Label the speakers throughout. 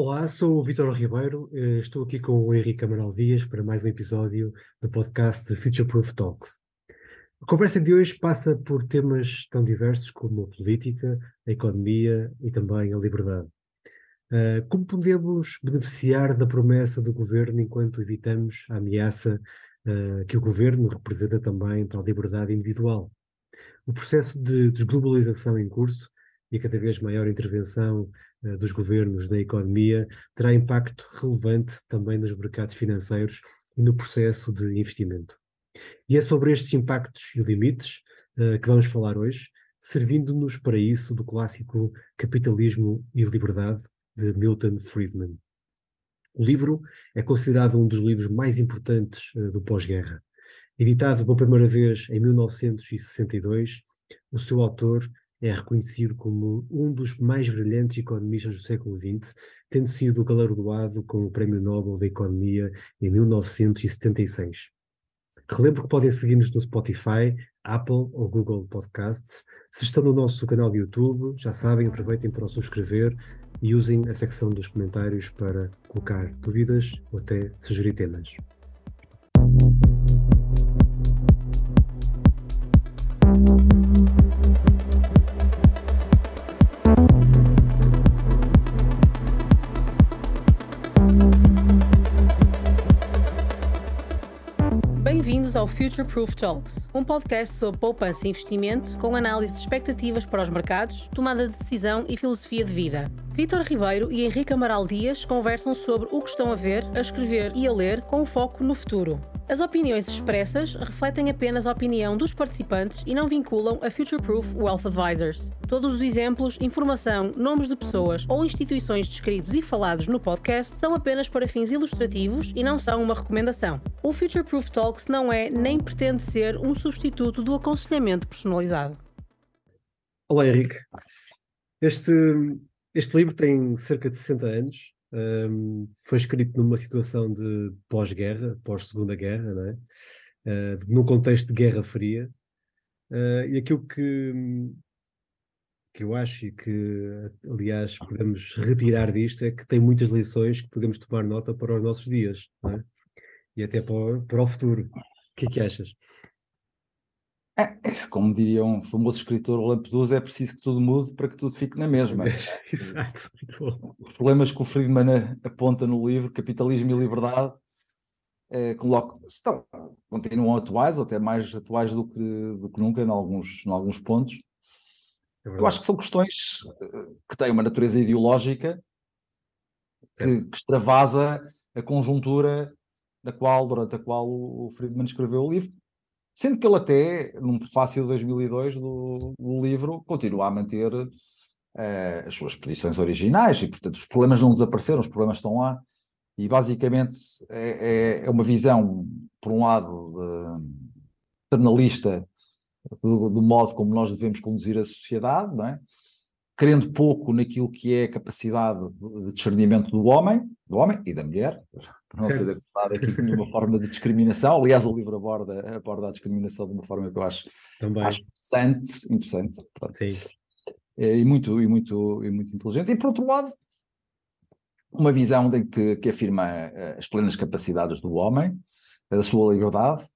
Speaker 1: Olá, sou o Vitor Ribeiro, eh, estou aqui com o Henrique Amaral Dias para mais um episódio do podcast Future Proof Talks. A conversa de hoje passa por temas tão diversos como a política, a economia e também a liberdade. Uh, como podemos beneficiar da promessa do governo enquanto evitamos a ameaça uh, que o governo representa também para a liberdade individual? O processo de desglobalização em curso e cada vez maior intervenção uh, dos governos na economia terá impacto relevante também nos mercados financeiros e no processo de investimento. E é sobre estes impactos e limites que vamos falar hoje, servindo-nos para isso do clássico Capitalismo e Liberdade, de Milton Friedman. O livro é considerado um dos livros mais importantes uh, do pós-guerra. Editado pela primeira vez em 1962, o seu autor é reconhecido como um dos mais brilhantes economistas do século XX, tendo sido galardoado com o Prémio Nobel da Economia em 1976. Relembro que podem seguir-nos no Spotify, Apple ou Google Podcasts. Se estão no nosso canal de YouTube, já sabem, aproveitem para o subscrever e usem a secção dos comentários para colocar dúvidas ou até sugerir temas.
Speaker 2: Future Proof Talks, um podcast sobre poupança e investimento com análise de expectativas para os mercados, tomada de decisão e filosofia de vida. Vítor Ribeiro e Henrique Amaral Dias conversam sobre o que estão a ver, a escrever e a ler com foco no futuro. As opiniões expressas refletem apenas a opinião dos participantes e não vinculam a Future Proof Wealth Advisors. Todos os exemplos, informação, nomes de pessoas ou instituições descritos e falados no podcast são apenas para fins ilustrativos e não são uma recomendação. O Future Proof Talks não é nem pretende ser um substituto do aconselhamento personalizado.
Speaker 1: Olá, Henrique. Este, este livro tem cerca de 60 anos um, foi escrito numa situação de pós-guerra, pós-segunda guerra, não é? Uh, num contexto de guerra fria. Uh, e aquilo que, que eu acho e que, aliás, podemos retirar disto é que tem muitas lições que podemos tomar nota para os nossos dias, é? E até para o, para o futuro. O que é que achas?
Speaker 3: É, é, como diria um famoso escritor, Lampedusa, é preciso que tudo mude para que tudo fique na mesma.
Speaker 1: Exato.
Speaker 3: Os problemas que o Friedman aponta no livro, Capitalismo e Liberdade, é, coloca, estão, continuam atuais, ou até mais atuais do que, do que nunca, em alguns, em alguns pontos. É Eu acho que são questões eh, que têm uma natureza ideológica que, que extravasa a conjuntura na qual, durante a qual o Friedman escreveu o livro, Sendo que ele até, num prefácio de 2002 do, do livro, continua a manter uh, as suas posições originais e, portanto, os problemas não desapareceram, os problemas estão lá. E, basicamente, é, é, é uma visão, por um lado, paternalista do, do, modo como nós devemos conduzir a sociedade, não é? querendo pouco naquilo que é a capacidade de discernimento do homem, do homem e da mulher, para não certo. ser adaptado aqui de nenhuma forma de discriminação. Aliás, o livro aborda, aborda a discriminação de uma forma que eu acho,
Speaker 1: Também.
Speaker 3: acho interessante, interessante Sim. É, e, muito, e, muito, e muito inteligente. E por outro lado, uma visão de que, que afirma eh, as plenas capacidades do homem, a sua liberdade,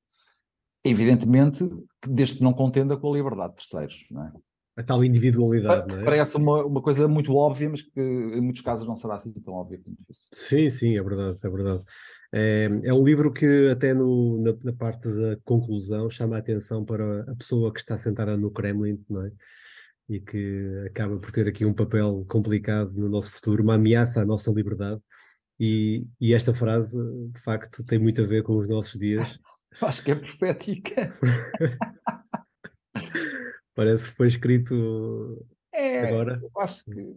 Speaker 3: evidentemente, desde que não contenda com a liberdade de terceiros. Não é?
Speaker 1: A tal individualidade, não é?
Speaker 3: Parece uma, uma coisa muito óbvia, mas que em muitos casos não será assim tão óbvia como isso.
Speaker 1: Sim, sim, é verdade, é verdade. É, é um livro que até no, na, na, parte da conclusão chama a atenção para a pessoa que está sentada no Kremlin, não é? E que acaba por ter aqui um papel complicado no nosso futuro, uma ameaça à nossa liberdade. E, e esta frase, de facto, tem muito a ver com os nossos dias.
Speaker 3: Acho que é profética.
Speaker 1: Parece que foi escrito
Speaker 3: é,
Speaker 1: agora.
Speaker 3: Eu acho que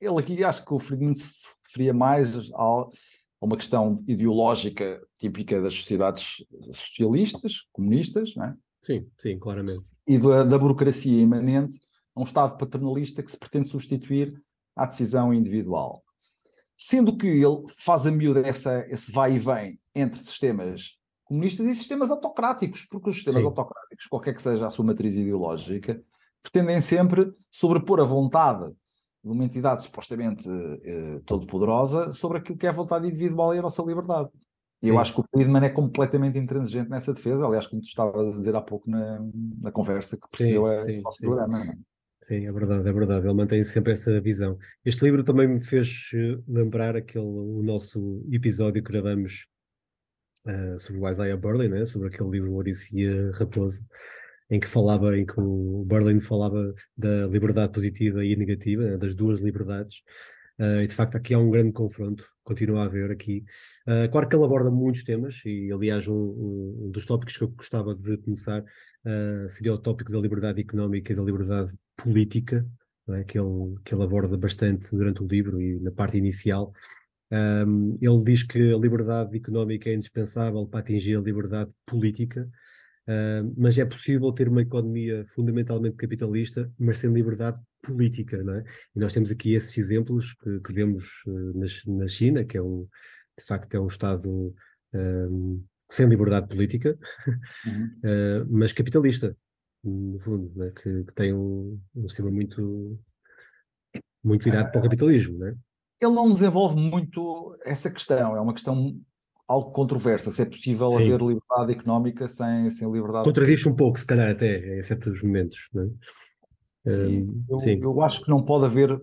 Speaker 3: ele aqui acho que o Friedman se referia mais a, uma questão ideológica típica das sociedades socialistas, comunistas, não é?
Speaker 1: Sim, sim, claramente.
Speaker 3: E da, da burocracia imanente a um Estado paternalista que se pretende substituir à decisão individual. Sendo que ele faz a miúda essa, esse vai e vem entre sistemas comunistas e sistemas autocráticos, porque os sistemas Sim. autocráticos, qualquer que seja a sua matriz ideológica, pretendem sempre sobrepor a vontade de uma entidade supostamente eh, todo-poderosa sobre aquilo que é a vontade individual e a nossa liberdade. E eu acho que o Friedman é completamente intransigente nessa defesa, aliás, como tu estava a dizer há pouco na, na conversa que precedeu o nosso sim. programa. Não é?
Speaker 1: Sim, é verdade, é verdade. Ele mantém sempre essa visão. Este livro também me fez eh, lembrar aquele o nosso episódio que gravamos uh, sobre o Isaiah Berlin, né? sobre aquele livro Odisseia Raposo, em que falava, em que o Berlin falava da liberdade positiva e negativa, né? das duas liberdades. Uh, e de facto aqui há um grande confronto, continua a haver aqui. Uh, claro que ele aborda muitos temas, e aliás, um, um dos tópicos que eu gostava de começar uh, seria o tópico da liberdade económica e da liberdade política, é? que, ele, que ele aborda bastante durante o livro e na parte inicial. Um, ele diz que a liberdade económica é indispensável para atingir a liberdade política, Uh, mas é possível ter uma economia fundamentalmente capitalista, mas sem liberdade política, não é? E nós temos aqui esses exemplos que, que vemos uh, na, na, China, que é um, de facto, é um Estado um, sem liberdade política, uhum. uh, mas capitalista, no fundo, é? que, que, tem um, um sistema muito, muito virado para o capitalismo, não é?
Speaker 3: Ele não desenvolve muito essa questão, é uma questão algo controversa, se é possível Sim. haver liberdade económica sem, sem liberdade.
Speaker 1: Contradiz um pouco, se calhar, até em certos momentos. Não
Speaker 3: é? Sim, eu, sim. eu acho que não pode haver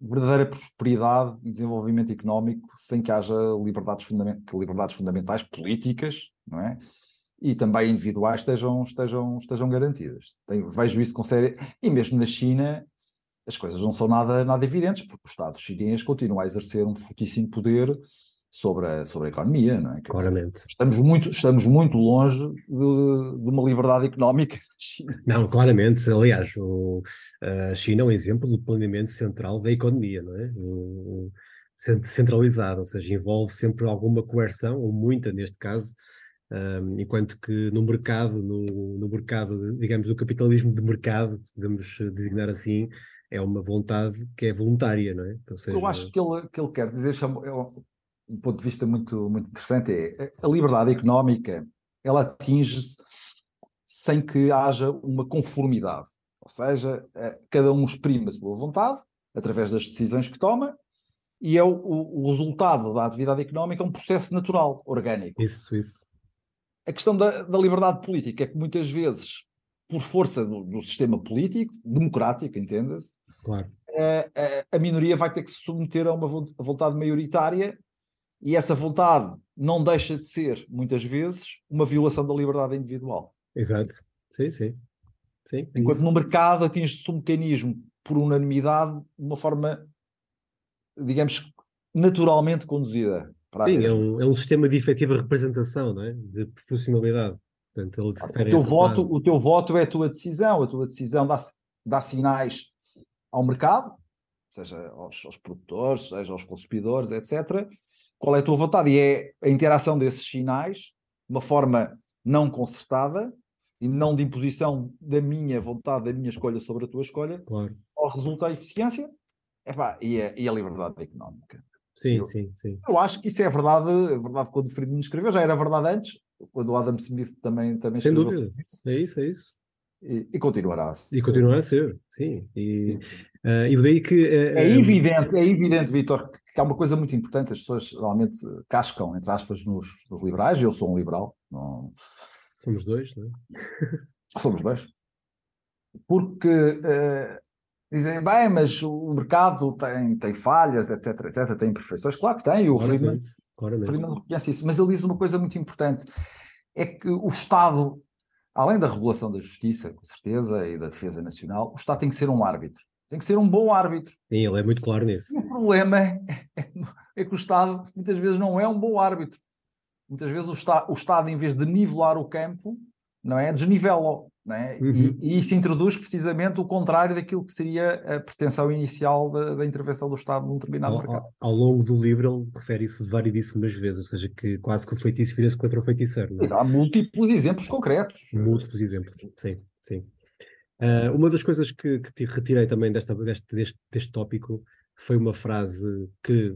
Speaker 3: verdadeira prosperidade e desenvolvimento económico sem que haja liberdades, fundament liberdades fundamentais políticas, não é? E também individuais estejam, estejam, estejam garantidas. Tenho, vejo isso com sério. E mesmo na China, as coisas não são nada, nada evidentes, porque o Estado chinês continua a exercer um fortíssimo poder sobre a, sobre a economia, não é?
Speaker 1: Claramente.
Speaker 3: estamos, muito, estamos muito longe de, de, uma liberdade económica na
Speaker 1: China. Não, claramente. Aliás, o, a China é um exemplo do planeamento central da economia, não é? O, centralizado, ou seja, envolve sempre alguma coerção, ou muita neste caso, um, enquanto que no mercado, no, no mercado, digamos, do capitalismo de mercado, podemos designar assim, é uma vontade que é voluntária, não é?
Speaker 3: Seja... Eu acho que ele, que ele quer dizer, um ponto de vista muito, muito interessante é a liberdade económica ela atinge-se sem que haja uma conformidade, ou seja, eh, cada um exprime a sua vontade através das decisões que toma e é o, o, resultado da atividade económica um processo natural, orgânico.
Speaker 1: Isso, isso.
Speaker 3: A questão da, da liberdade política é que muitas vezes, por força do, do sistema político, democrático, entenda-se,
Speaker 1: claro.
Speaker 3: a, eh, a, eh, a, minoria vai ter que se submeter a uma vontade maioritária e essa vontade não deixa de ser, muitas vezes, uma violação da liberdade individual.
Speaker 1: Exato. Sim, sim. sim
Speaker 3: Enquanto isso. no mercado atinge-se um mecanismo por unanimidade de uma forma, digamos, naturalmente conduzida.
Speaker 1: Sim, é um, é um sistema de efetiva representação, não é? de proporcionalidade. Portanto,
Speaker 3: o, teu voto, o teu voto é a tua decisão, a tua decisão dá, dá sinais ao mercado, seja aos, aos produtores, seja aos consumidores, etc qual é a tua vontade? E é a interação desses sinais, de uma forma não concertada e não de imposição da minha vontade, da minha escolha sobre a tua escolha,
Speaker 1: claro.
Speaker 3: ou resulta a eficiência epá, e, a, e a liberdade económica.
Speaker 1: Sim, eu, sim, sim.
Speaker 3: Eu acho que isso é verdade, é verdade quando Friedman escreveu, já era verdade antes, quando o Adam Smith também, também
Speaker 1: Sem dúvida, é isso, é isso.
Speaker 3: E, e, continuará a
Speaker 1: ser. E continuará a ser, sim. E, uh, e daí que.
Speaker 3: Uh, é evidente, é evidente, Vitor, que há uma coisa muito importante, as pessoas realmente cascam, entre aspas, nos, nos liberais, eu sou um liberal. Não...
Speaker 1: Somos dois, não
Speaker 3: é? Somos dois. Porque uh, dizem, bem, mas o mercado tem, tem falhas, etc, etc, tem imperfeições. Claro que tem, o Friedman, Friedman reconhece isso, mas ele diz uma coisa muito importante, é que o Estado além da regulação da justiça, com certeza, e da defesa nacional, o Estado tem que ser um árbitro. Tem que ser um bom árbitro.
Speaker 1: Sim, ele é muito claro nisso.
Speaker 3: O problema é, é, é, que o Estado muitas vezes não é um bom árbitro. Muitas vezes o, Estado, o Estado em vez de nivelar o campo, não é? Desnivela-o. É? Uhum. E, e, isso introduz precisamente o contrário daquilo que seria a pretensão inicial da, da intervenção do Estado num determinado
Speaker 1: ao,
Speaker 3: mercado.
Speaker 1: Ao, ao, longo do livro ele refere isso variedíssimas vezes, ou seja, que quase que o feitiço vira-se contra o feiticeiro.
Speaker 3: É? Há múltiplos exemplos concretos.
Speaker 1: Múltiplos exemplos, sim, sim. Uh, uma das coisas que, que te retirei também desta, deste, deste, deste tópico foi uma frase que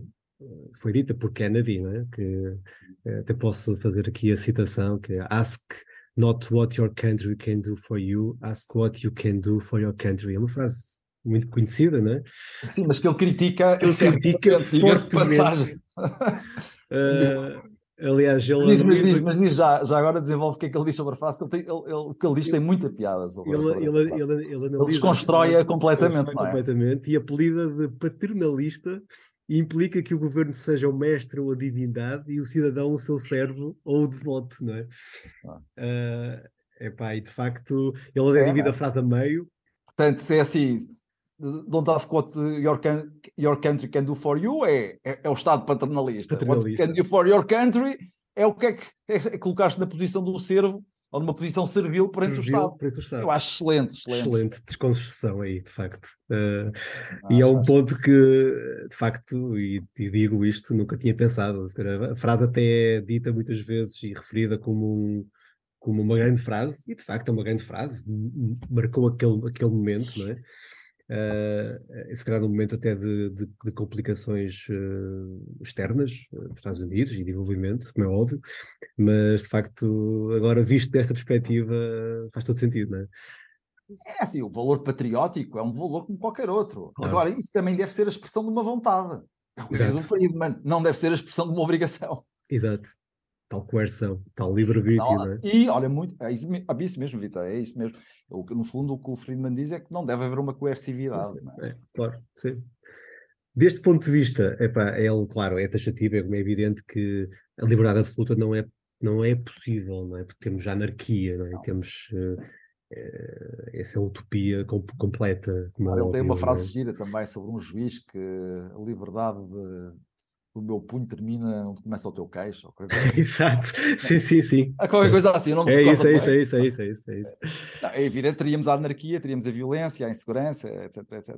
Speaker 1: foi dita por Kennedy, né? que eh, até posso fazer aqui a citação, que é Ask not what your country can do for you, ask what you can do for your country. É uma frase muito conhecida, não é?
Speaker 3: Sim, mas que ele critica,
Speaker 1: ele critica fortemente. uh, aliás, ele
Speaker 3: diz, mas, diz, mas diz, já, já agora desenvolve o que é que ele diz sobre a frase, que ele tem, ele, ele, o que ele diz tem muita piada sobre,
Speaker 1: ele,
Speaker 3: sobre
Speaker 1: ele, ele, ele, ele, ele
Speaker 3: desconstrói-a completamente, não
Speaker 1: é? completamente e apelida de paternalista implica que o governo seja o mestre ou a divindade e o cidadão o seu servo ou o devoto, não é? Ah. Uh, epá, e de facto, ele é, divide a frase a meio.
Speaker 3: Portanto, se é assim, don't ask what your, can, your country can do for you, é, é, é o Estado paternalista. paternalista. What can do for your country é o que é que é, é colocar-te na posição do servo ou numa posição servil perante, servil, o, Estado. perante o Estado. Eu acho excelente, excelente.
Speaker 1: Excelente desconstrução aí, de facto. Uh, e é um ponto que, de facto, e, e, digo isto, nunca tinha pensado. A frase até é dita muitas vezes e referida como, um, como uma grande frase, e de facto é uma grande frase, marcou aquele, aquele momento, não é? Uh, se calhar num momento até de, de, de complicações uh, externas uh, dos Estados Unidos e desenvolvimento, como é óbvio, mas de facto, agora visto desta perspectiva, faz todo sentido, não é?
Speaker 3: É assim, o valor patriótico é um valor como qualquer outro. Claro. Agora, isso também deve ser a expressão de uma vontade. É o que diz o Friedman, não deve ser a expressão de uma obrigação.
Speaker 1: Exato tal coerção, tal livre-arbítrio. Não, é?
Speaker 3: E olha, muito, é isso, é isso mesmo, Vitor, é isso mesmo. O, no fundo, o que o Friedman diz é que não deve haver uma coercividade.
Speaker 1: É? é? claro, sim. Deste ponto de vista, epá, é ele, claro, é taxativo, é, é evidente que a liberdade absoluta não é, não é possível, não é? Porque temos anarquia, não é? Não. Temos uh, essa utopia completa.
Speaker 3: Como ele tem uma frase gira também sobre um juiz que a liberdade de o meu punho termina onde começa o teu queixo.
Speaker 1: Assim. Exato, sim, sim, sim.
Speaker 3: Há qualquer coisa assim, não
Speaker 1: é isso, é isso, é isso, é isso, é isso, é isso.
Speaker 3: Não, é evidente, teríamos a anarquia, teríamos a violência, a insegurança, etc, etc.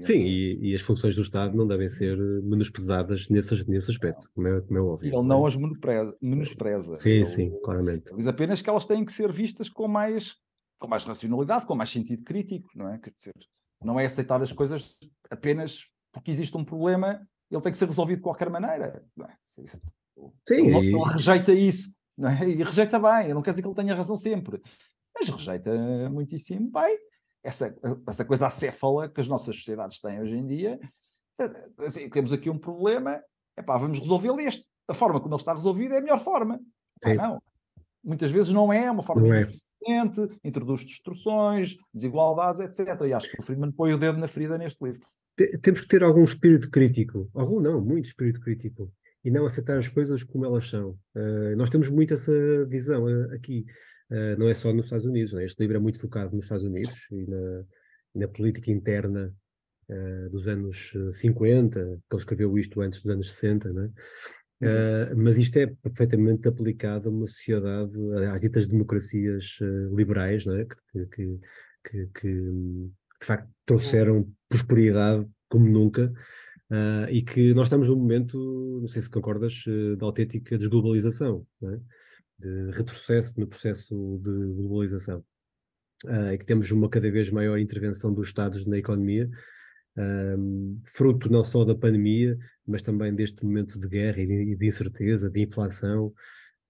Speaker 1: Sim, e, e, as funções do Estado não devem ser menosprezadas nesse, nesse aspecto, como é, como é óbvio.
Speaker 3: Ele não, é? as menospreza. menospreza.
Speaker 1: Sim, ele, sim, claramente.
Speaker 3: Diz apenas que elas têm que ser vistas com mais, com mais racionalidade, com mais sentido crítico, não é? Quer dizer, não é aceitar as coisas apenas porque existe um problema ele tem que ser resolvido de qualquer maneira. É? Sim, ele, ele, rejeita isso é? e rejeita bem. Eu não quero dizer que ele tenha razão sempre, mas rejeita muitíssimo bem essa, essa coisa acéfala que as nossas sociedades têm hoje em dia. Assim, temos aqui um problema, epá, vamos resolvê-lo este. A forma como ele está resolvido é a melhor forma. Ah, não. Muitas vezes não é, é uma forma é. eficiente, introduz distorções, desigualdades, etc. E acho que o Friedman põe o dedo na ferida neste livro
Speaker 1: temos que ter algum espírito crítico, algum não, muito espírito crítico, e não aceitar as coisas como elas são. Uh, nós temos muito essa visão uh, aqui, uh, não é só nos Estados Unidos, é? este livro é muito focado nos Estados Unidos e na, na política interna dos anos 50, que ele escreveu isto antes dos anos 60, né? Uh, mas isto é perfeitamente aplicado a uma sociedade, às ditas democracias uh, liberais, não é? que, que, que, que, de facto trouxeram prosperidade como nunca uh, e que nós estamos num momento, não sei se concordas, uh, de autêntica desglobalização, é? de retrocesso no processo de globalização. Uh, e que temos uma cada vez maior intervenção dos Estados na economia, fruto não só da pandemia, mas também deste momento de guerra e de incerteza, de inflação,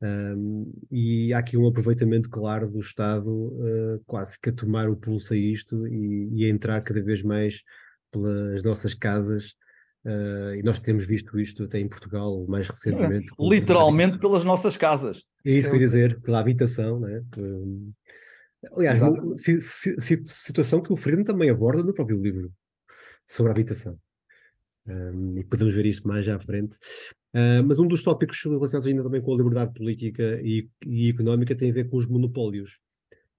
Speaker 1: um, e há aqui um aproveitamento claro do Estado, uh, quase que a tomar o pulso a isto e, e a entrar cada vez mais pelas nossas casas. Uh, e nós temos visto isto até em Portugal mais recentemente.
Speaker 3: É, literalmente pelas nossas casas.
Speaker 1: É isso que eu ia dizer, pela habitação, né? Uh, aliás, si, si, situação que o Friedman também aborda no próprio livro sobre a habitação. Um, e podemos ver isto mais à frente. Uh, mas um dos tópicos relacionados ainda também com a liberdade política e, e económica tem a ver com os monopólios.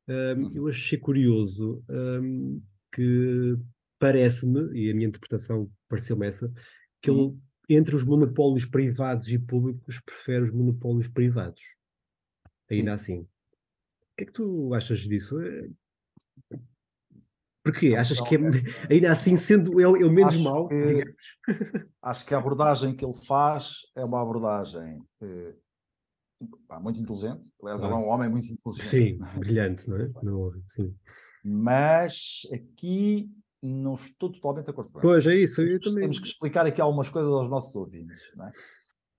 Speaker 1: Um, eu achei curioso um, que parece-me, e a minha interpretação pareceu-me essa, que ele, uhum. entre os monopólios privados e públicos, prefere os monopólios privados. Ainda assim. O que é que tu achas disso? Porquê? Achas que é, ainda assim, sendo ele, ele menos acho mau? Que,
Speaker 3: acho que a abordagem que ele faz é uma abordagem eh, muito inteligente. Aliás, ah. ele é um homem muito inteligente.
Speaker 1: Sim, brilhante, não é? Não, sim.
Speaker 3: Mas aqui não estou totalmente de acordo com
Speaker 1: ele. Pois é isso, eu também.
Speaker 3: Temos que explicar aqui algumas coisas aos nossos ouvintes. Não é?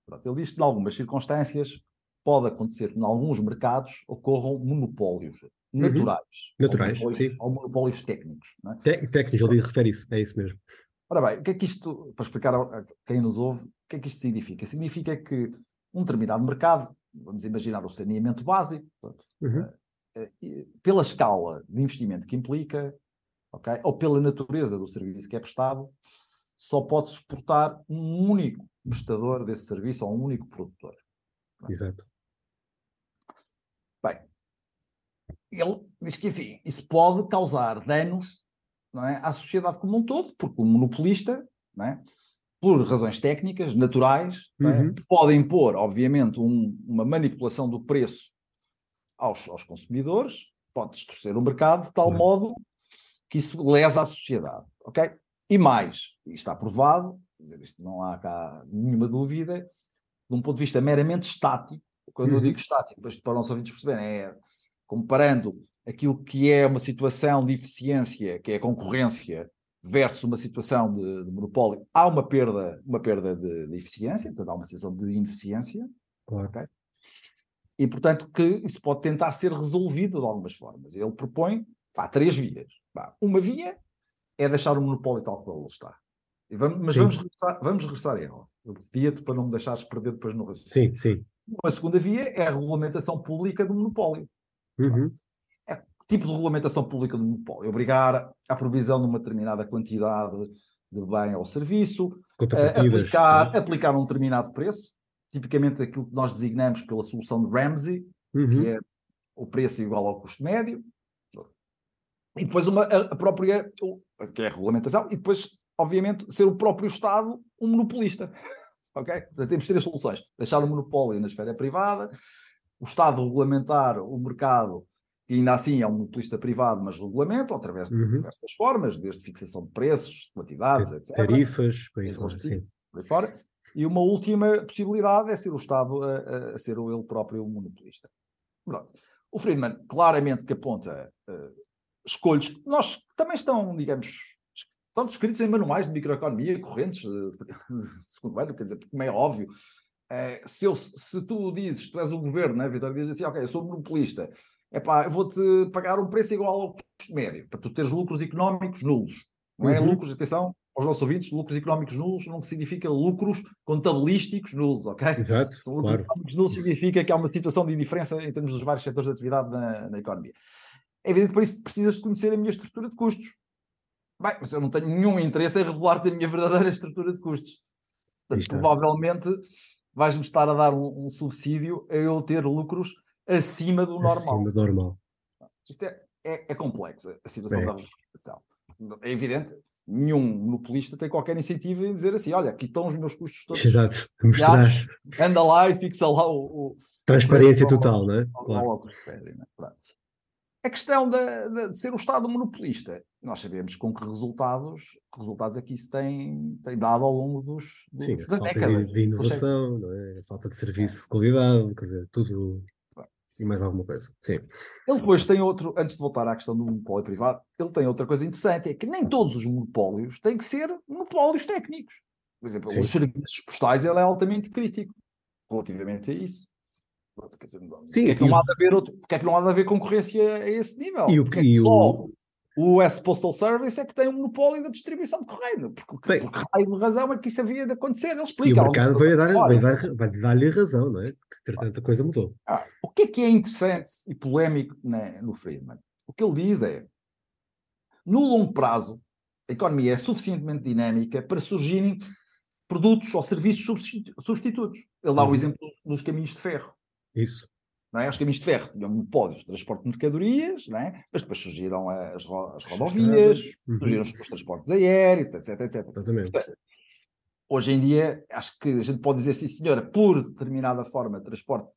Speaker 3: Pronto, ele diz que, em algumas circunstâncias, pode acontecer que, em alguns mercados, ocorram monopólios naturais.
Speaker 1: Naturais,
Speaker 3: ou monopólios,
Speaker 1: sim.
Speaker 3: ou monopólios técnicos. Não é?
Speaker 1: Te- Técnicos, ele refere isso, é isso mesmo.
Speaker 3: Ora bem, o que é que isto, para explicar a quem nos ouve, o que é que isto significa? Significa que um determinado mercado, vamos imaginar o saneamento básico,
Speaker 1: Uhum.
Speaker 3: eh, e pela escala de investimento que implica, ok, ou pela natureza do serviço que é prestado, só pode suportar um único prestador desse serviço ou um único produtor.
Speaker 1: Exato.
Speaker 3: Bem, ele diz que, enfim, isso pode causar danos é, à sociedade como um todo, porque o monopolista, é, por razões técnicas, naturais, é,
Speaker 1: Uhum.
Speaker 3: pode impor, obviamente, um- uma manipulação do preço aos, aos consumidores, pode distorcer o mercado de tal
Speaker 1: Claro.
Speaker 3: modo que isso lesa a sociedade, ok? E mais, e está provado, isto não há cá nenhuma dúvida, de um ponto de vista meramente estático, quando eu
Speaker 1: Uhum.
Speaker 3: digo estático, para os nossos ouvintes perceberem, é comparando aquilo que é uma situação de eficiência, que é a concorrência, versus uma situação de, de monopólio, há uma perda, uma perda de, de eficiência, portanto há uma situação de ineficiência,
Speaker 1: Claro.
Speaker 3: ok? E, portanto, que isso pode tentar ser resolvido de algumas formas. Ele propõe pá, três vias. Pá, uma via é deixar o monopólio tal qual ele está. Vamos, mas
Speaker 1: Sim.
Speaker 3: vamos regressar, vamos regressar a ela. Eu pedia-te para não me deixares perder depois no raciocínio.
Speaker 1: Sim, sim.
Speaker 3: Uma segunda via é a regulamentação pública do monopólio.
Speaker 1: Uhum.
Speaker 3: Que tipo de regulamentação pública do monopólio? Obrigar à provisão de uma determinada quantidade de bem ou serviço, eh, aplicar,
Speaker 1: né?
Speaker 3: aplicar um determinado preço, tipicamente aquilo que nós designamos pela solução de Ramsey,
Speaker 1: Uhum.
Speaker 3: que é o preço igual ao custo médio, e depois uma, a, própria, que é a regulamentação, e depois, obviamente, ser o próprio Estado um monopolista. ok? Portanto, temos três soluções. Deixar o monopólio na esfera privada, o Estado regulamentar o mercado, que ainda assim é um monopolista privado, mas regulamenta, através de
Speaker 1: Uhum.
Speaker 3: diversas formas, desde fixação de preços, quantidades, etc
Speaker 1: Tarifas, por aí fora,
Speaker 3: sim. por aí fora. E uma última possibilidade é ser o Estado a, a- a ser o ele próprio monopolista. Pronto. O Friedman claramente que aponta escolhas que nós também estão, digamos, estão descritos em manuais de microeconomia correntes eh, de segundo ano, quer dizer, porque como é óbvio, eh, se, eu- se tu dizes, tu és o governo, né, Vitor, dizes assim, ok, eu sou monopolista, epá, eu vou-te pagar um preço igual ao custo médio, para tu teres lucros económicos nulos. Não é
Speaker 1: Uhum.
Speaker 3: lucros, atenção, aos nossos ouvintes, lucros económicos nulos não significa lucros contabilísticos nulos, ok?
Speaker 1: Exato,
Speaker 3: São lucros
Speaker 1: claro.
Speaker 3: económicos nulos
Speaker 1: Isso.
Speaker 3: significa que há uma situação de indiferença em termos dos vários setores de atividade na, na economia. É evidente que para isso precisas de conhecer a minha estrutura de custos. Bem, mas eu não tenho nenhum interesse em revelar-te a minha verdadeira estrutura de custos. Portanto, provavelmente vais-me estar a dar um, um subsídio a eu ter lucros acima do normal.
Speaker 1: Acima do normal.
Speaker 3: Isto é, é, é complexo, a situação
Speaker 1: É.
Speaker 3: da regulamentação. É evidente, nenhum monopolista tem qualquer incentivo em dizer assim: olha, aqui estão os meus custos todos.
Speaker 1: Exato. Mostrar
Speaker 3: Anda lá e fixa lá o, o
Speaker 1: transparência
Speaker 3: ao-
Speaker 1: total, não é?
Speaker 3: ao-
Speaker 1: Claro.
Speaker 3: ao é? A questão da- da- de ser o Estado monopolista, nós sabemos com que resultados, que resultados é que isso tem, tem dado ao longo dos, dos
Speaker 1: Sim, a
Speaker 3: das
Speaker 1: falta
Speaker 3: décadas.
Speaker 1: de, de inovação, é? Falta de serviço de qualidade, quer dizer, tudo e mais alguma coisa. Sim.
Speaker 3: Ele depois tem outro, antes de voltar à questão do monopólio privado, ele tem outra coisa interessante, é que nem todos os monopólios têm que ser monopólios técnicos. Por exemplo,
Speaker 1: Sim.
Speaker 3: os serviços postais ele é altamente crítico relativamente a isso. Pronto, quer dizer,
Speaker 1: Sim,
Speaker 3: porque é que não
Speaker 1: e
Speaker 3: há de haver outro, porque é que não há de haver concorrência a esse nível?
Speaker 1: E o-
Speaker 3: Porque é que
Speaker 1: e o-
Speaker 3: o US Postal Service é que tem um monopólio da distribuição de correio. Porque,
Speaker 1: Bem,
Speaker 3: por que raio de razão é que isso havia de acontecer? Ele
Speaker 1: E
Speaker 3: explica.
Speaker 1: o mercado vai dar,
Speaker 3: Olha,
Speaker 1: vai dar, vai dar-lhe razão, não é? Porque, entretanto, a coisa mudou.
Speaker 3: Ah, o que é que é interessante e polémico né, no Friedman? O que ele diz é: no longo prazo, a economia é suficientemente dinâmica para surgirem produtos ou serviços substitu- substitutos. Ele dá o
Speaker 1: Uhum.
Speaker 3: exemplo dos caminhos de ferro.
Speaker 1: Isso.
Speaker 3: Não é? Os caminhos de ferro tinham monopólios de transporte de mercadorias, não é? mas depois surgiram as, ro- as rodovias,
Speaker 1: uhum.
Speaker 3: surgiram os, os transportes aéreos, etc, etc.
Speaker 1: Exatamente.
Speaker 3: Hoje em dia, acho que a gente pode dizer, sim, senhora, por determinada forma transporte,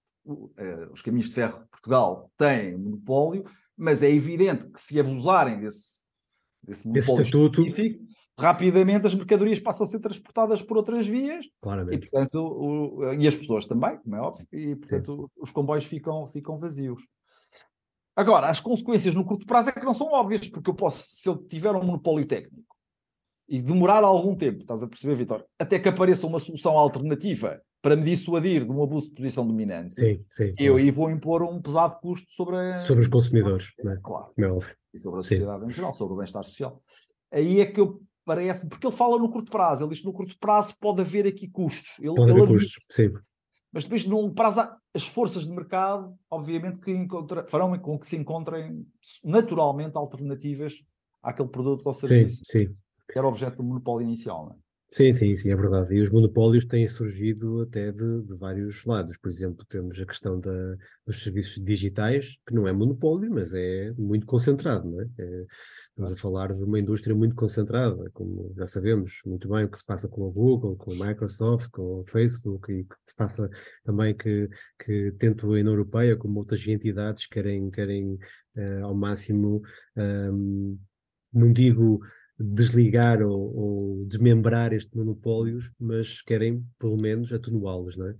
Speaker 3: eh, os caminhos de ferro de Portugal têm monopólio, mas é evidente que se abusarem desse, desse
Speaker 1: Desse
Speaker 3: monopólio
Speaker 1: estatuto.
Speaker 3: específico, rapidamente as mercadorias passam a ser transportadas por outras vias e,
Speaker 1: Claramente.
Speaker 3: portanto, o- e as pessoas também, como é óbvio, e, portanto, os comboios ficam, ficam vazios. Agora, as consequências no curto prazo é que não são óbvias, porque eu posso, se eu tiver um monopólio técnico, e demorar algum tempo, estás a perceber, Vitor, até que apareça uma solução alternativa para me dissuadir de um abuso de posição dominante,
Speaker 1: sim, sim,
Speaker 3: eu aí vou impor um pesado custo sobre, a...
Speaker 1: sobre os consumidores, é?
Speaker 3: claro,
Speaker 1: Meu.
Speaker 3: e sobre a sociedade sim. em geral, sobre o bem-estar social. Aí é que eu parece porque ele fala no curto prazo, ele diz que no curto prazo pode haver aqui custos. Ele,
Speaker 1: pode haver custos, sim.
Speaker 3: Mas depois, no prazo, as forças de mercado, obviamente, que encontra, farão com que se encontrem naturalmente alternativas àquele produto ou serviço
Speaker 1: sim, sim.
Speaker 3: que era objeto do monopólio inicial. Não é?
Speaker 1: Sim, sim, sim, é verdade. E os monopólios têm surgido até de, de vários lados. Por exemplo, temos a questão da, dos serviços digitais, que não é monopólio, mas é muito concentrado, não é? é estamos a falar de uma indústria muito concentrada, como já sabemos muito bem o que se passa com a Google, com a Microsoft, com o Facebook, e o que se passa também que, que tanto a União Europeia como outras entidades querem, querem uh, ao máximo, um, não digo desligar ou, ou, desmembrar estes monopólios, mas querem pelo menos atenuá-los, não é?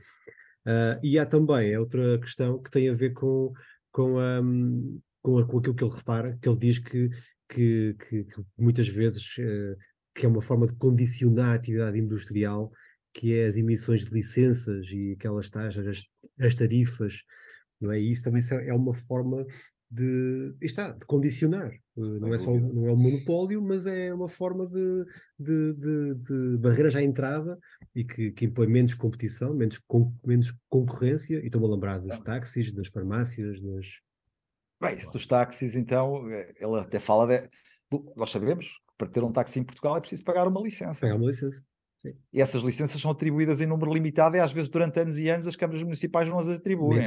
Speaker 1: Uh, e há também outra questão que tem a ver com, com, um, com, a, com aquilo que ele repara, que ele diz que, que, que, que muitas vezes uh, que é uma forma de condicionar a atividade industrial, que é as emissões de licenças e aquelas taxas, as, as tarifas, não é? E isso também é uma forma de, está, de condicionar. Uh, não é, só, não é um monopólio, mas é uma forma de, de, de, de barreira à entrada e que, que, impõe menos competição, menos, com, menos concorrência. E estou-me a lembrar dos táxis, das farmácias, das.
Speaker 3: Bem, isso dos táxis, então, eh, ele até fala de. Nós sabemos que para ter um táxi em Portugal é preciso pagar uma licença.
Speaker 1: Pagar uma licença.
Speaker 3: E essas licenças são atribuídas em número limitado e às vezes durante anos e anos as câmaras municipais não as atribuem.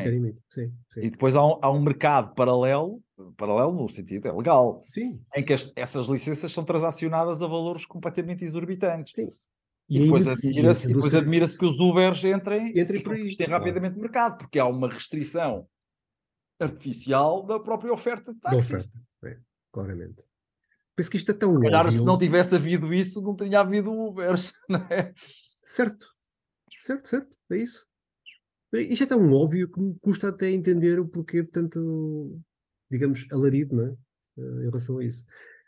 Speaker 1: Sim, sim.
Speaker 3: E depois há um, há um, mercado paralelo, paralelo no sentido, é legal, em que as, essas licenças são transacionadas a valores completamente exorbitantes.
Speaker 1: Sim.
Speaker 3: E, e depois admira-se admira que os Ubers entrem,
Speaker 1: entrem por aí.
Speaker 3: Claro. rapidamente no mercado, porque há uma restrição artificial da própria oferta de táxis. Da oferta,
Speaker 1: é, claramente. Penso que isto é tão
Speaker 3: se
Speaker 1: calhar,
Speaker 3: se não tivesse havido isso, não teria havido Ubers, não é?
Speaker 1: Certo, certo, certo, é isso. Isto é tão óbvio que me custa até entender o porquê de tanto, digamos, alarido, não é? Eh, em relação a isso.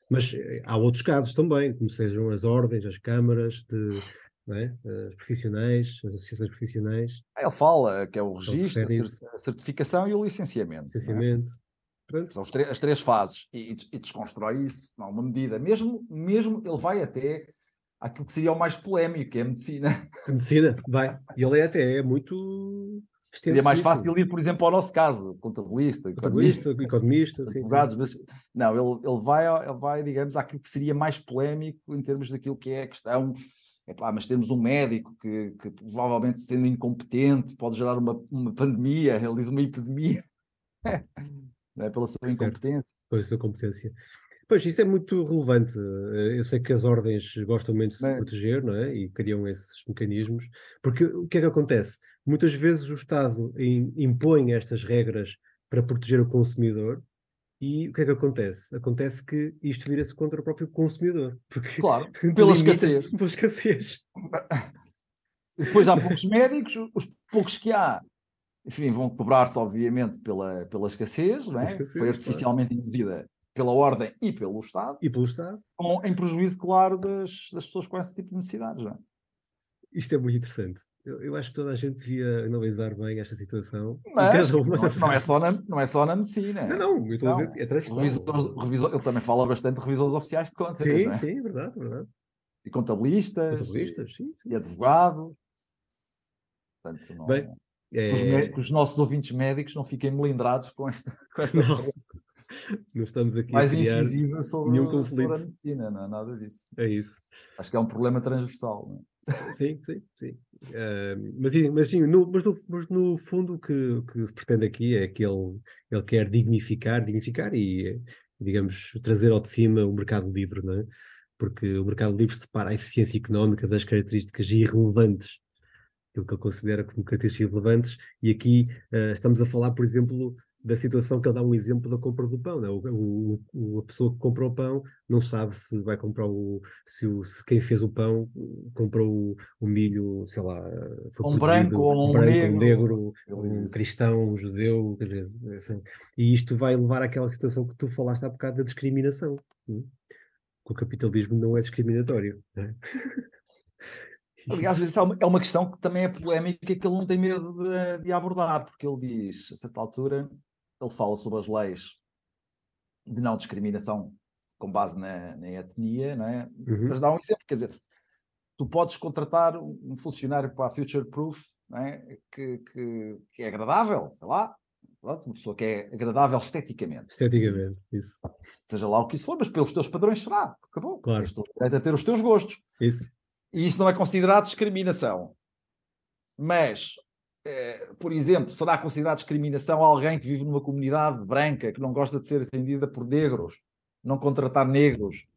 Speaker 1: Mas eh, há outros casos também, como sejam as ordens, as câmaras de, é? As profissionais, as associações profissionais.
Speaker 3: Ele fala que é o registro, a certificação e o licenciamento.
Speaker 1: É?
Speaker 3: São as três fases e, e, desconstrói isso, não, uma medida. Mesmo, mesmo ele vai até aquilo que seria o mais polémico, que é a medicina.
Speaker 1: A medicina, vai. E ele é até é muito
Speaker 3: Seria mais fácil ir, por exemplo, ao nosso caso, contabilista,
Speaker 1: contabilista, economista, sim,
Speaker 3: advogados. Mas, não, ele, ele, vai, ele vai, digamos, àquilo que seria mais polémico em termos daquilo que é a questão. Epá, mas temos um médico que, que provavelmente sendo incompetente pode gerar uma, uma pandemia, ele diz uma epidemia. é? pela sua certo. incompetência.
Speaker 1: Pela sua competência. Pois, isso é muito relevante. Eh, eu sei que as ordens gostam muito de se Bem, proteger, não é? E criam esses mecanismos. Porque o que é que acontece? Muitas vezes o Estado impõe estas regras para proteger o consumidor e o que é que acontece? Acontece que isto vira-se contra o próprio consumidor.
Speaker 3: Porque claro, pela escassez.
Speaker 1: Pela escassez.
Speaker 3: Depois há poucos médicos, os poucos que há enfim, vão cobrar-se, obviamente, pela, pela escassez, não é? Escassez, Foi artificialmente claro. induzida pela ordem e pelo Estado.
Speaker 1: E pelo Estado.
Speaker 3: Com, em prejuízo, claro, das, das pessoas com esse tipo de necessidades, não é?
Speaker 1: Isto é muito interessante. Eu, eu, acho que toda a gente devia analisar bem esta situação.
Speaker 3: Mas não, não, é só na, não é só na medicina.
Speaker 1: Não, não, eu estou não. a dizer, é transversal.
Speaker 3: Revisor, ele também fala bastante de revisores oficiais de contas.
Speaker 1: Sim,
Speaker 3: é?
Speaker 1: sim, verdade, verdade.
Speaker 3: E contabilistas.
Speaker 1: Contabilistas, sim, sim.
Speaker 3: E advogados. Portanto, não... Bem, é... Os, os, nossos ouvintes médicos não fiquem melindrados com esta. Com esta
Speaker 1: não. não estamos aqui
Speaker 3: mais incisiva
Speaker 1: sobre, nenhum conflito.
Speaker 3: sobre a medicina, não é nada disso.
Speaker 1: É isso.
Speaker 3: Acho que é um problema transversal. Não
Speaker 1: é? Sim, sim, sim. Uh, mas, mas, sim, no, mas, no, mas no fundo o que, que se pretende aqui é que ele, ele quer dignificar, dignificar e, digamos, trazer ao de cima o mercado livre, não é? Porque o mercado livre separa a eficiência económica das características irrelevantes aquilo que ele considera como características relevantes, e aqui uh, estamos a falar, por exemplo, da situação que ele dá um exemplo da compra do pão. Né? O, o, a pessoa que compra o pão não sabe se vai comprar o se, o, se quem fez o pão comprou o, milho, sei lá,
Speaker 3: foi um branco ou um, branco, negro,
Speaker 1: um negro, um cristão, um judeu, quer dizer, assim, e isto vai levar àquela situação que tu falaste há bocado da discriminação. Que o capitalismo não é discriminatório. Não é?
Speaker 3: Aliás, é uma, é uma questão que também é polémica que ele não tem medo de, de, abordar, porque ele diz, a certa altura, ele fala sobre as leis de não discriminação com base na, na etnia, não é? Uhum. Mas dá um exemplo, quer dizer, tu podes contratar um funcionário para a Future Proof é? que, que, que, é agradável, sei lá, uma pessoa que é agradável esteticamente.
Speaker 1: Esteticamente, isso.
Speaker 3: Seja lá o que isso for, mas pelos teus padrões será. Acabou.
Speaker 1: Claro.
Speaker 3: Tens a ter os teus gostos.
Speaker 1: Isso.
Speaker 3: E isso não é considerado discriminação. Mas, eh, por exemplo, será considerado discriminação alguém que vive numa comunidade branca, que não gosta de ser atendida por negros, não contratar negros,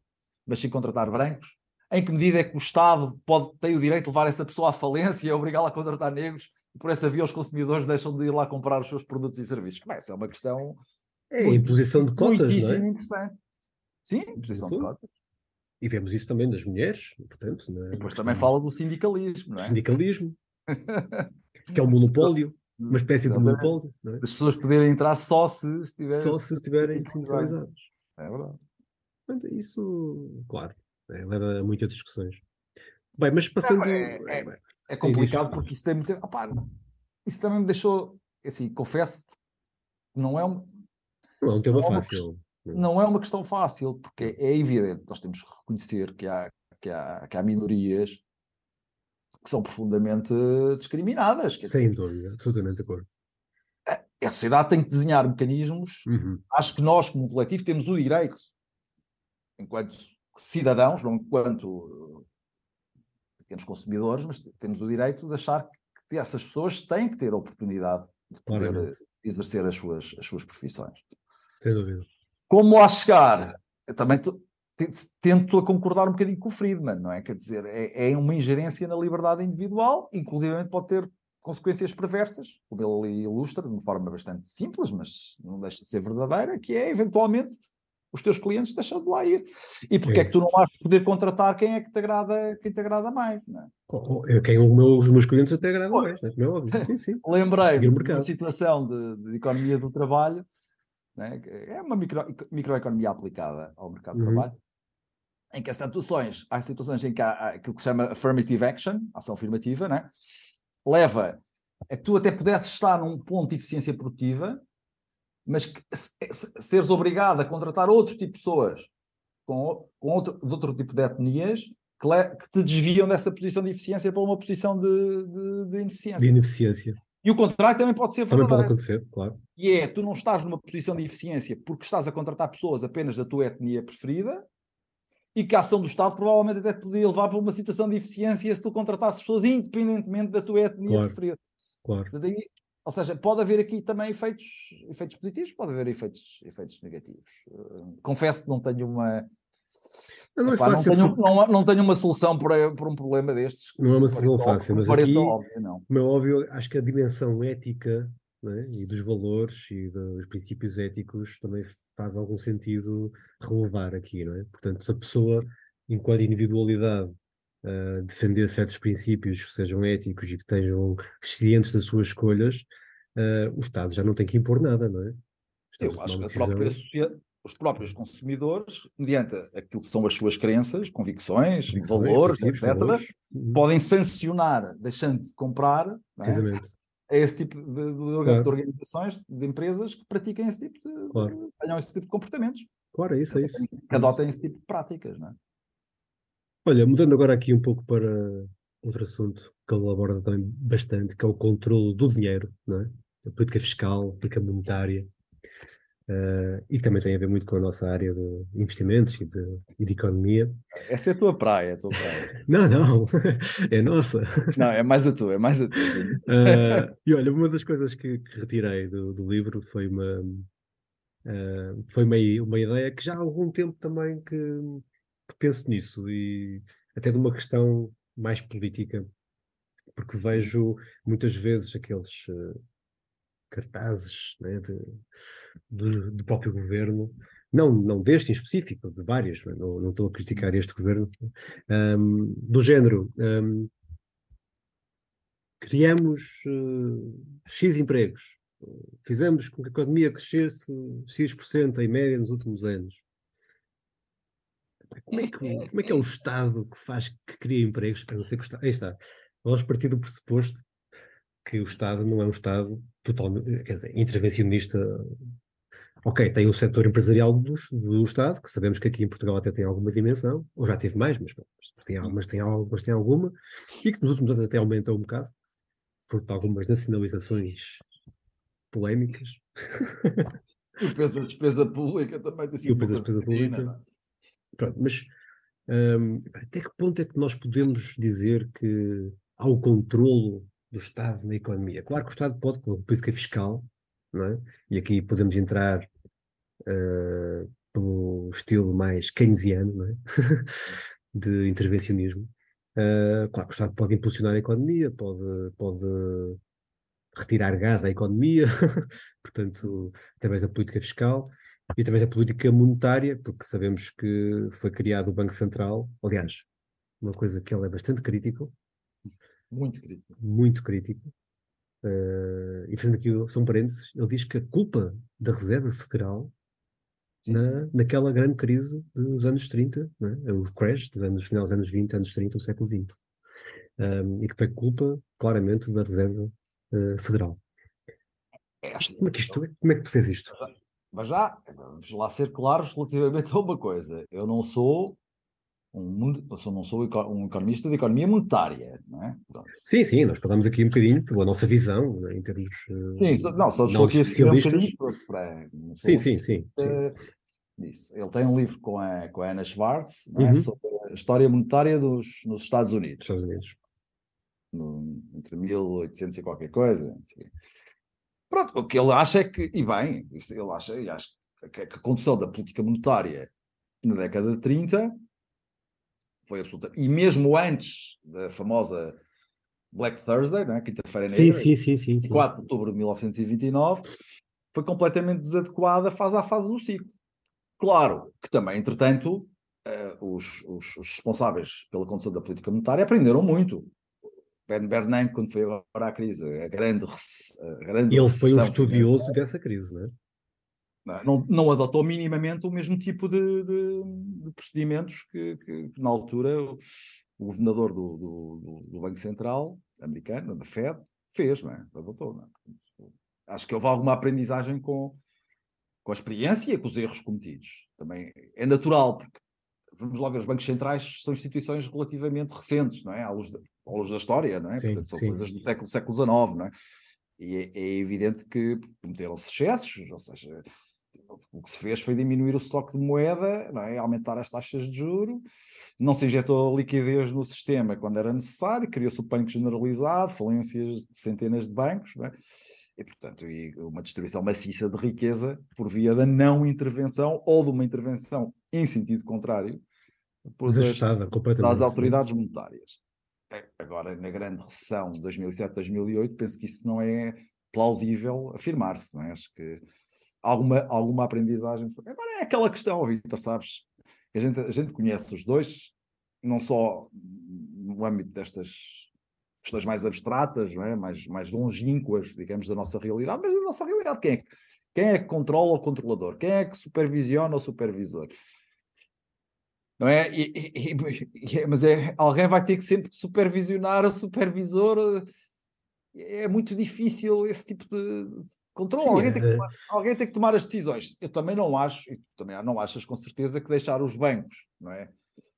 Speaker 3: mas sim contratar brancos? Em que medida é que o Estado pode, tem o direito de levar essa pessoa à falência e obrigá-la a contratar negros e por essa via os consumidores deixam de ir lá comprar os seus produtos e serviços? Essa é uma questão.
Speaker 1: É muito, imposição de cotas, não é?
Speaker 3: interessante. Sim, imposição de cotas.
Speaker 1: E vemos isso também das mulheres, portanto.
Speaker 3: É? E depois também fala do sindicalismo, não é?
Speaker 1: Sindicalismo, que é um monopólio, uma espécie de monopólio. É?
Speaker 3: As pessoas poderem entrar só se estiverem,
Speaker 1: só se estiverem sindicalizados.
Speaker 3: É verdade.
Speaker 1: Isso, claro, é, leva a muitas discussões. Bem, mas passando.
Speaker 3: É, é, é, é complicado porque isso tem muito. Opa, isso também me deixou. Assim, confesso não é um.
Speaker 1: Não é um tema fácil
Speaker 3: não é uma questão fácil, porque é evidente, nós temos que reconhecer que há, que há, que há minorias que são profundamente discriminadas.
Speaker 1: Sem dizer, dúvida, absolutamente de acordo.
Speaker 3: A, a, sociedade tem que desenhar mecanismos.
Speaker 1: Uhum.
Speaker 3: Acho que nós, como coletivo, temos o direito, enquanto cidadãos, não enquanto pequenos consumidores, mas temos o direito de achar que essas pessoas têm que ter a oportunidade de poder Claramente. exercer as suas, as suas profissões.
Speaker 1: Sem dúvida.
Speaker 3: Como lá chegar? Eu também tento a concordar um bocadinho com o Friedman, não é? Quer dizer, é, é uma ingerência na liberdade individual, inclusive pode ter consequências perversas, como ele ilustra de uma forma bastante simples, mas não deixa de ser verdadeira, que é eventualmente os teus clientes deixam de lá ir. E porque é, é que tu não vais poder contratar quem é que te agrada, quem te agrada mais, não é?
Speaker 1: Oh, oh, quem os meus clientes até agradam mais, não é? óbvio. Sim, sim.
Speaker 3: Lembrei de uma situação de, de economia do trabalho né? é uma micro, microeconomia aplicada ao mercado uhum. de trabalho, em que há situações, há situações em que há, aquilo que se chama affirmative action, ação afirmativa, né? leva a que tu até pudesses estar num ponto de eficiência produtiva, mas que seres obrigado a contratar outro tipo de pessoas com, com outro, de outro tipo de etnias que, te desviam dessa posição de eficiência para uma posição de, de, de ineficiência.
Speaker 1: De ineficiência.
Speaker 3: E o contrário também pode ser
Speaker 1: verdadeiro. Também pode acontecer, claro.
Speaker 3: E é, tu não estás numa posição de eficiência porque estás a contratar pessoas apenas da tua etnia preferida e que a ação do Estado provavelmente até te podia levar para uma situação de eficiência se tu contratasses pessoas independentemente da tua etnia
Speaker 1: claro,
Speaker 3: preferida.
Speaker 1: Claro.
Speaker 3: Ou seja, pode haver aqui também efeitos, efeitos positivos, pode haver efeitos, efeitos negativos. Confesso que não tenho uma
Speaker 1: não, é fácil.
Speaker 3: Não tenho, não, não tenho, uma solução para, para um problema destes.
Speaker 1: Não é uma solução fácil, mas aqui, óbvio, não. como é óbvio, acho que a dimensão ética é? e dos valores e dos princípios éticos também faz algum sentido relevar aqui, não é? Portanto, se a pessoa, enquanto individualidade, uh, defender certos princípios que sejam éticos e que estejam cientes das suas escolhas, uh, o Estado já não tem que impor nada, não é?
Speaker 3: Eu acho que a própria, os próprios consumidores, mediante aquilo que são as suas crenças, convicções, convicções valores, etc., valores. Uhum. podem sancionar, deixando de comprar é? a esse tipo de, de, claro. de, organizações, de empresas que pratiquem esse tipo de, claro. tenham esse tipo de comportamentos.
Speaker 1: Claro, é isso, é isso.
Speaker 3: Que adotem esse tipo de práticas, não é?
Speaker 1: Olha, mudando agora aqui um pouco para outro assunto que ele aborda também bastante, que é o controle do dinheiro, não é? A política fiscal, a política monetária. Uh, e que também tem a ver muito com a nossa área de investimentos e de, e de economia.
Speaker 3: Essa é a tua praia, a tua praia.
Speaker 1: não, não, é nossa.
Speaker 3: Não, é mais a tua, é mais a tua.
Speaker 1: Uh, e olha, uma das coisas que, que retirei do, do, livro foi uma, uh, foi uma, uma ideia que já há algum tempo também que, que penso nisso e até de uma questão mais política, porque vejo muitas vezes aqueles cartazes né, de, do, próprio governo, não, não deste em específico, de vários, não, não estou a criticar este governo, um, do género. Um, criamos uh, X empregos, fizemos com que a economia crescesse X% em média nos últimos anos. Como é, que, como é que é o Estado que faz, que cria empregos? A não ser que. Aí está. Vamos partir do pressuposto que o Estado não é um Estado totalmente, quer dizer, intervencionista. Ok, tem o setor empresarial do, do Estado, que sabemos que aqui em Portugal até tem alguma dimensão, ou já teve mais, mas, mas, tem, mas, tem, mas tem alguma, e que nos últimos anos até aumentou um bocado, por algumas nacionalizações polémicas.
Speaker 3: E o peso da despesa pública também tem sido. E o
Speaker 1: peso da despesa pública. É? Pronto, mas um, até que ponto é que nós podemos dizer que há o controlo do Estado na economia? Claro que o Estado pode, com a política fiscal, não é? e aqui podemos entrar uh, pelo estilo mais keynesiano é? de intervencionismo. Uh, claro que o Estado pode impulsionar a economia, pode, pode retirar gás à economia, portanto, através da política fiscal, e através da política monetária, porque sabemos que foi criado o Banco Central, aliás, uma coisa que ele é bastante crítico.
Speaker 3: Muito crítico.
Speaker 1: Muito crítico. Uh, e fazendo aqui são parênteses, ele diz que a culpa da Reserva Federal na, naquela grande crise dos anos 30, né? É o crash dos anos, final dos anos 20, anos 30, do século XX. Um, e que foi culpa, claramente, da Reserva uh, Federal. É assim, como, é que isto, como é que tu fez isto?
Speaker 3: Mas já, vamos lá ser claros relativamente a uma coisa. Eu não sou um, eu não sou um economista de economia monetária, não é?
Speaker 1: Pronto. Sim, sim, nós falamos aqui um bocadinho pela nossa visão, né, em termos.
Speaker 3: Sim, só, não, só estou aqui especialistas. Um para,
Speaker 1: sim, sim, sim,
Speaker 3: Isso. Ele tem um livro com a, com a Anna Schwartz é? uhum. sobre a história monetária dos, nos Estados Unidos.
Speaker 1: Estados Unidos.
Speaker 3: No, entre 1800 e qualquer coisa. Pronto, o que ele acha é que, e bem, ele acha, e acha que a condução da política monetária na década de 30 foi absoluta. E mesmo antes da famosa Black Thursday, né, quinta-feira
Speaker 1: negra, sim, sim, sim, sim,
Speaker 3: 4 de outubro de 1929, foi completamente desadequada fase a fase do ciclo. Claro que também, entretanto, uh, os, os, os, responsáveis pela condução da política monetária aprenderam muito. Ben Bernanke, quando foi agora a crise, a grande, a grande
Speaker 1: Ele foi um estudioso dessa crise, não é?
Speaker 3: Não, não adotou minimamente o mesmo tipo de, de, de procedimentos que, que, que, na altura o, o governador do, do, do, Banco Central americano, da Fed, fez, não é? Adotou, não é? Acho que houve alguma aprendizagem com, com a experiência e com os erros cometidos. Também é natural, porque vamos lá ver, os bancos centrais são instituições relativamente recentes, não é? À luz da, à luz da história, não é? Sim, Portanto, são sim. coisas do século, século XIX, não é? E é, é evidente que cometeram-se excessos, ou seja, o que se fez foi diminuir o estoque de moeda, é? aumentar as taxas de juro, não se injetou liquidez no sistema quando era necessário, criou-se o pânico generalizado, falências de centenas de bancos, é? e portanto e uma distribuição maciça de riqueza por via da não intervenção ou de uma intervenção em sentido contrário
Speaker 1: por completamente.
Speaker 3: das autoridades monetárias. É, agora, na grande recessão de 2007-2008, penso que isso não é plausível afirmar-se, não é? Acho que alguma, alguma aprendizagem. Agora é aquela questão, Vitor, sabes? A gente, a gente conhece os dois, não só no âmbito destas questões mais abstratas, não é? mais, mais longínquas, digamos, da nossa realidade, mas da nossa realidade. Quem é, que, quem é que controla o controlador? Quem é que supervisiona o supervisor? Não é? E, e, e, mas é, alguém vai ter que sempre supervisionar o supervisor. É muito difícil esse tipo de, Controle, alguém, tem que é. tomar, alguém tem que tomar as decisões. Eu também não acho, e tu também não achas com certeza, que deixar os bancos, não é?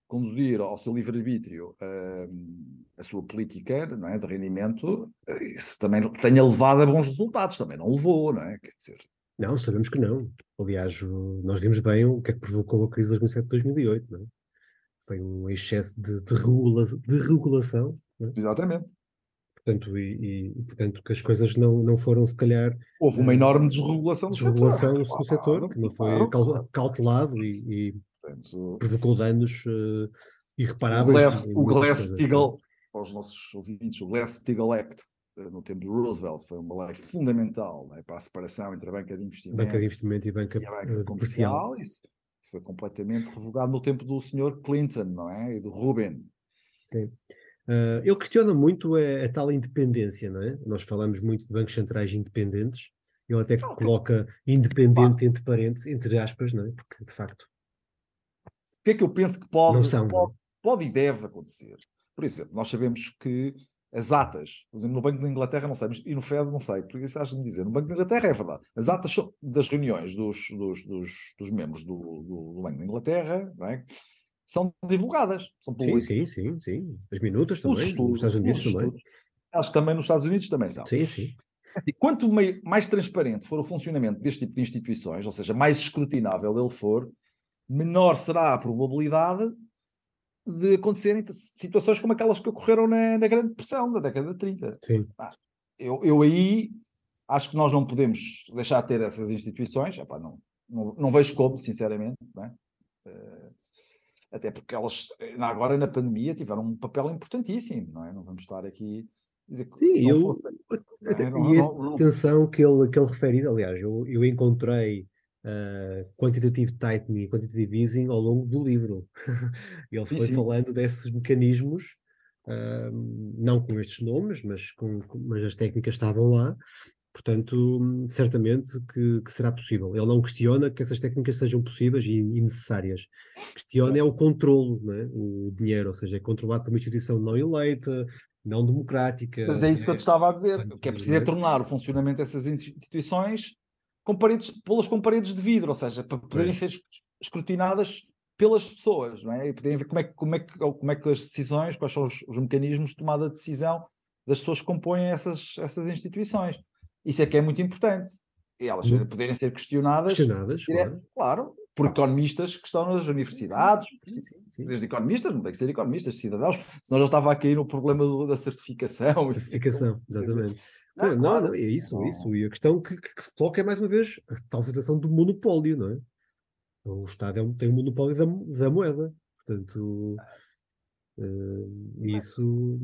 Speaker 3: Conduzir ao seu livre-arbítrio uh, a sua política não é? de rendimento, isso também tenha levado a bons resultados, também não levou, não é? Quer dizer.
Speaker 1: Não, sabemos que não. Aliás, nós vimos bem o que é que provocou a crise de 2007-2008, não é? Foi um excesso de, de, regula de regulação. É?
Speaker 3: Exatamente
Speaker 1: portanto, e, e, portanto que as coisas não, não foram se calhar
Speaker 3: houve uma enorme desregulação do
Speaker 1: desregulação setor, no setor que não foi cautelado e, e portanto, provocou danos uh, irreparáveis.
Speaker 3: O Glass-Steagall, para os nossos ouvintes, o Glass-Steagall Act eh, no tempo de Roosevelt foi uma lei fundamental né, para a separação entre a banca de investimento,
Speaker 1: banca de investimento e banca, e a banca comercial.
Speaker 3: Isso, isso, foi completamente revogado no tempo do Sr. Clinton, não é? E do Rubin.
Speaker 1: Sim. Uh, ele questiona muito a, a, tal independência, não é? Nós falamos muito de bancos centrais independentes, ele até coloca independente entre parênteses, entre aspas, não é? Porque de facto.
Speaker 3: que é que eu penso que pode,
Speaker 1: são,
Speaker 3: pode, pode, e deve acontecer? Por exemplo, nós sabemos que as atas, por exemplo, no Banco da Inglaterra não sei, mas, e no FED não sei, porque isso de dizer, no Banco da Inglaterra é verdade. As atas das reuniões dos, dos, dos, dos membros do, do, do, Banco da Inglaterra é? São divulgadas, são
Speaker 1: públicas. Sim, sim, sim, sim. As minutas também, estudos, nos Estados Unidos também. Estudos.
Speaker 3: Acho que também nos Estados Unidos também são.
Speaker 1: Sim, sim.
Speaker 3: Assim, quanto mais transparente for o funcionamento deste tipo de instituições, ou seja, mais escrutinável ele for, menor será a probabilidade de acontecerem situações como aquelas que ocorreram na, na Grande Depressão da década de 30.
Speaker 1: Sim.
Speaker 3: Eu, eu aí acho que nós não podemos deixar de ter essas instituições, Epá, não, não, não, vejo como, sinceramente, é? uh, até porque elas agora na pandemia tiveram um papel importantíssimo, não é? Não vamos estar aqui
Speaker 1: dizer que Sim, eu, fosse, é? não, e atenção que ele, que ele refere, aliás, eu, eu encontrei uh, quantitative tightening e quantitative easing ao longo do livro. Ele foi sim, sim. falando desses mecanismos, uh, não com estes nomes, mas, com, mas as técnicas estavam lá. Portanto, certamente que, que, será possível. Ele não questiona que essas técnicas sejam possíveis e, e necessárias. Questiona Sim. é o controlo, né? o dinheiro, ou seja, é controlado por uma instituição não eleita, não democrática.
Speaker 3: Mas é isso que eu te estava a dizer, que é preciso é tornar o funcionamento dessas instituições com paredes, pô-las com paredes de vidro, ou seja, para poderem ser escrutinadas pelas pessoas, não é? E poderem ver como é, que, como, é que, como é que as decisões, quais são os, os mecanismos de tomada de decisão das pessoas que compõem essas, essas instituições. Isso é que é muito importante. E elas hum. poderem ser questionadas,
Speaker 1: questionadas
Speaker 3: claro. claro. por economistas que estão nas universidades, sim, sim, sim. desde economistas, não tem que ser economistas, cidadãos, senão já estava a cair no problema do, da certificação.
Speaker 1: Certificação, exatamente. Não, não, claro. não, é isso, é isso. E a questão que, que, que, se coloca é mais uma vez a tal situação do monopólio, não é? O Estado é um, tem o um monopólio da, da, moeda. Portanto, uh, isso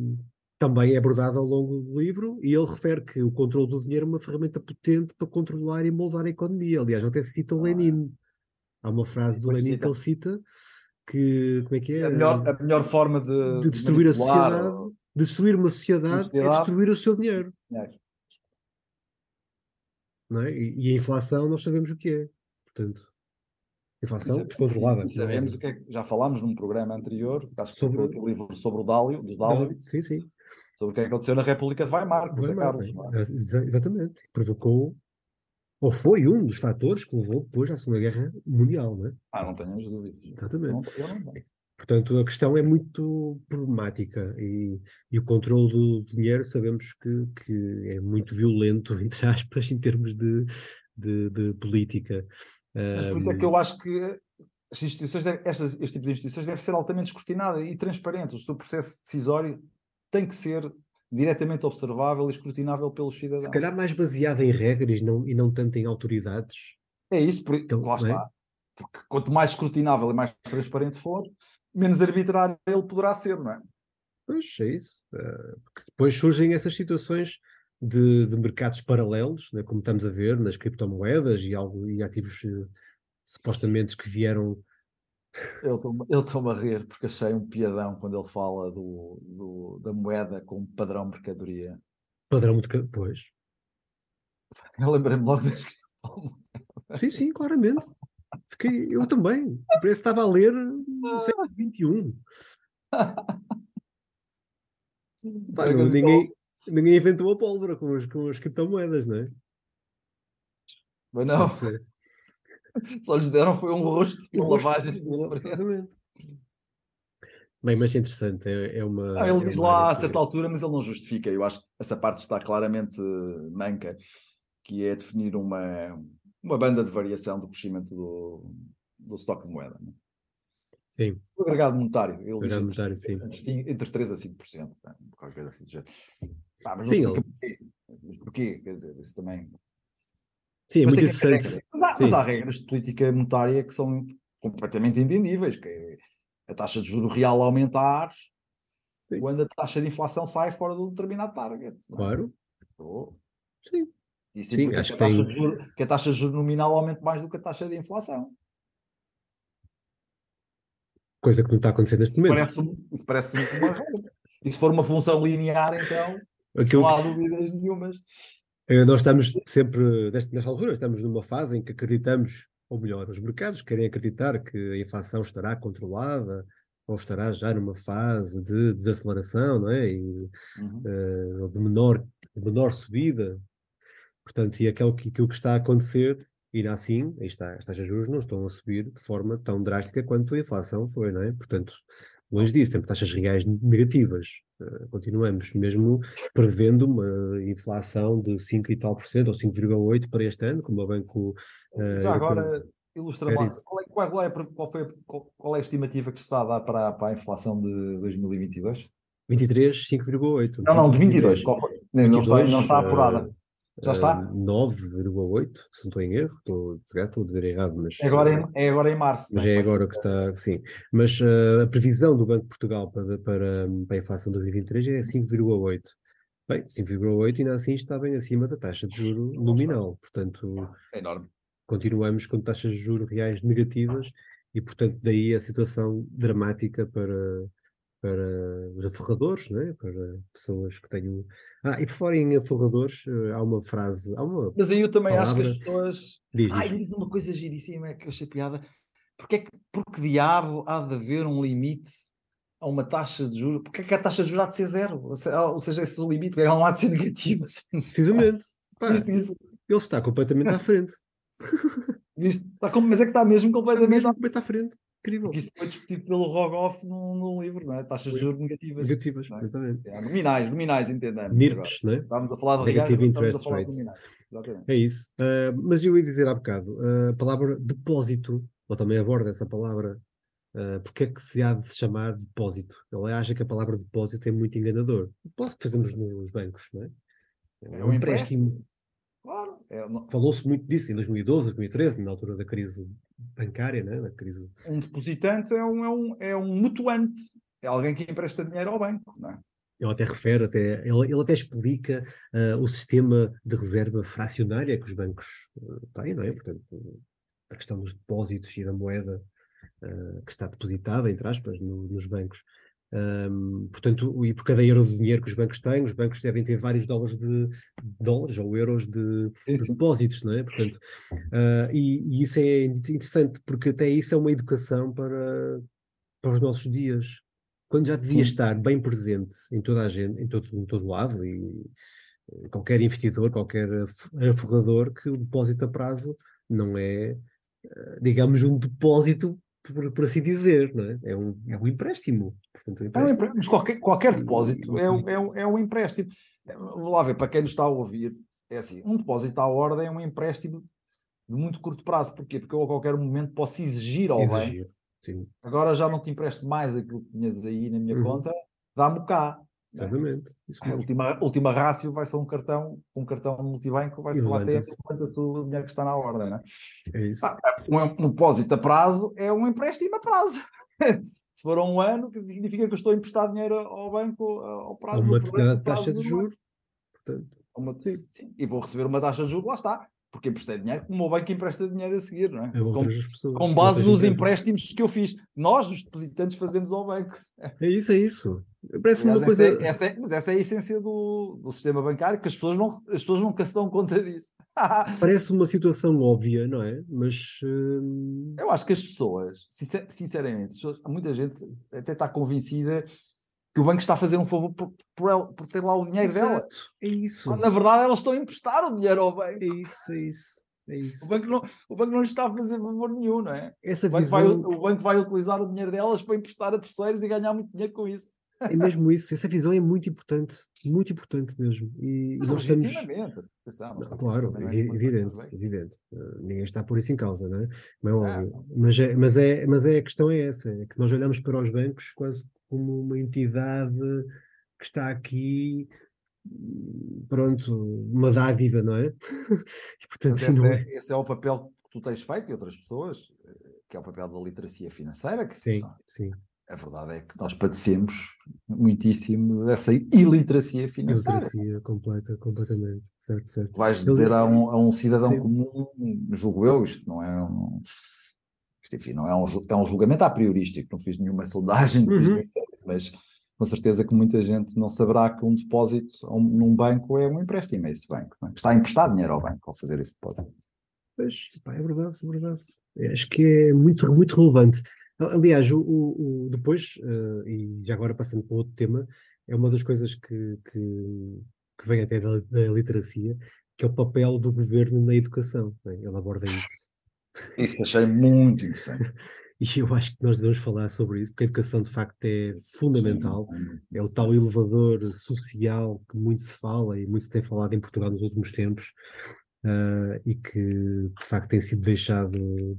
Speaker 1: também é abordado ao longo do livro e ele refere que o controle do dinheiro é uma ferramenta potente para controlar e moldar a economia. Aliás, até cita o ah, Lenin. Há uma frase do Lenin que ele cita que, como é que é?
Speaker 3: A melhor, a melhor forma de,
Speaker 1: de destruir de a sociedade, de destruir uma sociedade, é destruir o seu dinheiro. É. Não é? e, e, a inflação nós sabemos o que é. Portanto, inflação é, descontrolada.
Speaker 3: Sabemos o que é já falámos num programa anterior, sobre o livro sobre o Dálio, do Dálio.
Speaker 1: Sim, sim.
Speaker 3: Sobre o que aconteceu na República de Weimar, com Carlos. É?
Speaker 1: Exatamente. Provocou, ou foi um dos fatores que levou depois à Segunda Guerra Mundial, não é?
Speaker 3: Ah, não tenho as dúvidas.
Speaker 1: Exatamente. Não, não Portanto, a questão é muito problemática e, e o controle do dinheiro sabemos que, que, é muito violento, entre aspas, em termos de, de, de política.
Speaker 3: Mas por isso é que eu acho que as instituições, estas, este tipo de instituições deve ser altamente escrutinada e transparente. O seu processo decisório tem que ser diretamente observável e escrutinável pelos cidadãos.
Speaker 1: Se calhar mais baseado em regras não, e não tanto em autoridades.
Speaker 3: É isso, porque, então, lá é? está. Porque quanto mais escrutinável e mais transparente for, menos arbitrário ele poderá ser, não é?
Speaker 1: Pois é isso. Uh, porque depois surgem essas situações de, de mercados paralelos, né, como estamos a ver nas criptomoedas e, algo, e ativos uh, supostamente que vieram.
Speaker 3: Eu estou-me a rir porque achei um piadão quando ele fala do, do da moeda como padrão mercadoria.
Speaker 1: Padrão de pois.
Speaker 3: Eu lembrei-me logo das
Speaker 1: Sim, sim, claramente. Fiquei, eu também. Parece que estava a ler no século XXI. Pá, não, ninguém, ninguém inventou a pólvora com, os, com as criptomoedas, não é?
Speaker 3: Mas não. Só lhes deram foi um rosto, uma lavagem.
Speaker 1: Bem, mas é interessante, é, é uma.
Speaker 3: Não, ele
Speaker 1: é
Speaker 3: diz lá a certa altura, mas ele não justifica. Eu acho que essa parte está claramente manca, que é definir uma, uma banda de variação do crescimento do, do estoque de moeda. Né?
Speaker 1: Sim.
Speaker 3: O agregado monetário, ele
Speaker 1: agregado diz monetário,
Speaker 3: sim. entre 3 a 5%. Né? Qualquer coisa assim Ah, mas sim, ele... porquê. Mas porquê? Quer dizer, isso também.
Speaker 1: Sim, é muito interessante.
Speaker 3: Mas há, mas há, regras de política monetária que são completamente entendíveis, que é a taxa de juro real aumentar sim. quando a taxa de inflação sai fora do determinado target.
Speaker 1: É? Claro.
Speaker 3: Oh.
Speaker 1: Sim.
Speaker 3: E Sim, acho que, a taxa tem... de juro, que a taxa de juros nominal aumente mais do que a taxa de inflação.
Speaker 1: Coisa que não está acontecendo neste
Speaker 3: isso
Speaker 1: momento.
Speaker 3: Parece, isso parece uma regra. E se for uma função linear, então Aquilo não há dúvidas nenhumas.
Speaker 1: Eh, nós estamos sempre, nesta altura, estamos numa fase em que acreditamos ou melhor, os mercados querem acreditar que a inflação estará controlada ou estará já numa fase de desaceleração, não é? E, uhum. uh, de, menor, de menor subida. Portanto, e aquilo que, aquilo que está a acontecer, ainda assim, está, as taxas de juros não estão a subir de forma tão drástica quanto a inflação foi, não é? Portanto, longe disso, temos taxas reais negativas. Uh, continuamos, mesmo prevendo uma inflação de 5 e tal por cento, ou 5,8% para este ano, como o Banco.
Speaker 3: Uh, Já agora, ilustra mais. Qual é, qual, é, qual, foi, qual, qual, é a estimativa que se está a dar para, para a inflação de 2022?
Speaker 1: 23, 5,8.
Speaker 3: Não, não, de 22. 22 não, está, não está apurada. Uh, já está?
Speaker 1: 9,8, se não estou em erro, estou, estou a dizer errado, mas.
Speaker 3: É agora em, é agora em março.
Speaker 1: Mas é, é agora que está, sim. Mas uh, a previsão do Banco de Portugal para, para, para a inflação de 2023 é 5,8. Bem, 5,8 ainda assim está bem acima da taxa de juro nominal, portanto.
Speaker 3: É enorme.
Speaker 1: Continuamos com taxas de juros reais negativas e, portanto, daí a situação dramática para, para os aforradores, né? para pessoas que tenham. Ah, e por fora em aforradores, eh, há uma frase. Há uma
Speaker 3: Mas aí eu também palavra... acho que as pessoas. Diz, Ai, diz uma coisa giríssima é que eu achei piada. Porque, é que, porque diabo há de haver um limite a uma taxa de juros? Porque é que a taxa de juros há de ser zero? Ou seja, esse é o limite, porque ela não há de ser negativa.
Speaker 1: Precisamente. Pá, ele está completamente à frente.
Speaker 3: Está mas é que está mesmo completamente
Speaker 1: está mesmo à frente. Incrível.
Speaker 3: Porque isso foi discutido pelo Rogoff no, no livro, não é? Taxas de juros negativas.
Speaker 1: Negativas, é? exatamente.
Speaker 3: É, nominais, nominais, entendemos.
Speaker 1: NIRPs, não é?
Speaker 3: Estamos a falar de
Speaker 1: Negative reais, Interest Rates. É isso. Uh, mas eu ia dizer há bocado, uh, a palavra depósito, ou também aborda essa palavra, uh, porque é que se há de se chamar depósito? Ele acha que a palavra depósito é muito enganador. O depósito que fazemos nos bancos, não é? É, é um empréstimo.
Speaker 3: Claro.
Speaker 1: É, não... Falou-se muito disso em 2012, 2013, na altura da crise bancária, né? na crise.
Speaker 3: Um depositante é um, é, um, é um mutuante, é alguém que empresta dinheiro ao banco. Não é?
Speaker 1: Ele até refere, até, ele, ele até explica uh, o sistema de reserva fracionária que os bancos uh, têm, não é? Portanto, a questão dos depósitos e da moeda uh, que está depositada, entre aspas, no, nos bancos. Um, portanto, e por cada euro de dinheiro que os bancos têm, os bancos devem ter vários dólares de dólares ou euros de, de depósitos, não é? Portanto, uh, e, e, isso é interessante porque até isso é uma educação para, para os nossos dias, quando já devia Sim. estar bem presente em toda a gente, em todo, em todo lado, e qualquer investidor, qualquer aforrador, que o depósito a prazo não é, ah, digamos, um depósito por, por, assim dizer, não é? É um, é um empréstimo. Portanto, um empréstimo. É um.
Speaker 3: Mas qualquer, qualquer depósito é, um, é, um, é um empréstimo. Vou lá ver, para quem nos está a ouvir, é assim, um depósito à ordem é um empréstimo de muito curto prazo. Porquê? Porque eu a qualquer momento posso exigir ao exigir, banco. Sim. Agora já não te empresto mais aquilo que tinhas aí na minha uhum. conta, dá-me cá.
Speaker 1: Exatamente.
Speaker 3: a última, última rácio vai ser um cartão, um cartão multibanco, vai ser lá até o dinheiro que está na ordem, não é?
Speaker 1: É isso. Ah,
Speaker 3: um, um depósito a prazo é um empréstimo a prazo. Se for um ano, que significa que eu estou a emprestar dinheiro ao banco ao prazo.
Speaker 1: uma determinada taxa de juros.
Speaker 3: Portanto, uma, sim. sim. E vou receber uma taxa de juros, lá está porque emprestei dinheiro, como o banco empresta dinheiro a seguir, não é? com,
Speaker 1: pessoas,
Speaker 3: com base nos empréstimos que eu fiz. Nós, os depositantes, fazemos ao banco.
Speaker 1: É isso, é isso. Parece uma coisa.
Speaker 3: Essa é, essa é, mas essa é a essência do, do sistema bancário, que as pessoas, não, as pessoas nunca se dão conta disso.
Speaker 1: Parece uma situação óbvia, não é? Mas. Hum...
Speaker 3: Eu acho que as pessoas, sinceramente, muita gente até está convencida que o banco está a fazer um favor por, por, ela, por ter lá o dinheiro Exato, dela.
Speaker 1: É isso.
Speaker 3: Quando, na verdade, elas estão a emprestar o dinheiro ao banco.
Speaker 1: É isso, é isso. É isso.
Speaker 3: O, banco não, o banco não lhes está a fazer favor nenhum, não é?
Speaker 1: Essa
Speaker 3: o, banco
Speaker 1: visão...
Speaker 3: vai, o banco vai utilizar o dinheiro delas para emprestar a terceiros e ganhar muito dinheiro com isso.
Speaker 1: É mesmo isso, essa visão é muito importante, muito importante mesmo. E,
Speaker 3: Mas
Speaker 1: nós estamos.
Speaker 3: claro,
Speaker 1: é evidente, evidente. Uh, ninguém está por isso em causa, não é? Mas, é óbvio. Mas, é, mas, é, mas é, a questão é essa: é que nós olhamos para os bancos quase como uma entidade que está aqui, pronto, uma dádiva, não é?
Speaker 3: e, portanto, esse, não... É, esse, é, o papel que tu tens feito e outras pessoas, eh, que é o papel da literacia financeira. Que
Speaker 1: sim, sim.
Speaker 3: A verdade é que nós padecemos muitíssimo dessa iliteracia financeira.
Speaker 1: Iliteracia completa, completamente, certo, certo.
Speaker 3: Vais dizer a um, a um cidadão sim. comum, julgo eu, isto não é um enfim, não é um, é um julgamento a priorístico, não fiz nenhuma sondagem, uhum. mas com certeza que muita gente não saberá que um depósito num banco é um empréstimo a esse banco, é? está a emprestar dinheiro ao banco ao fazer esse depósito.
Speaker 1: Pois, pá, é verdade, é verdade. Acho que é muito, muito relevante. Aliás, o, o, o depois, uh, e já agora passando para outro tema, é uma das coisas que, que, que vem até da, da, literacia, que é o papel do governo na educação. Né? Ele aborda isso.
Speaker 3: Isso achei muito interessante.
Speaker 1: E eu acho que nós devemos falar sobre isso, porque a educação de facto é fundamental, Sim, é o tal elevador social que muito se fala e muito se tem falado em Portugal nos últimos tempos, uh, e que de facto tem sido deixado.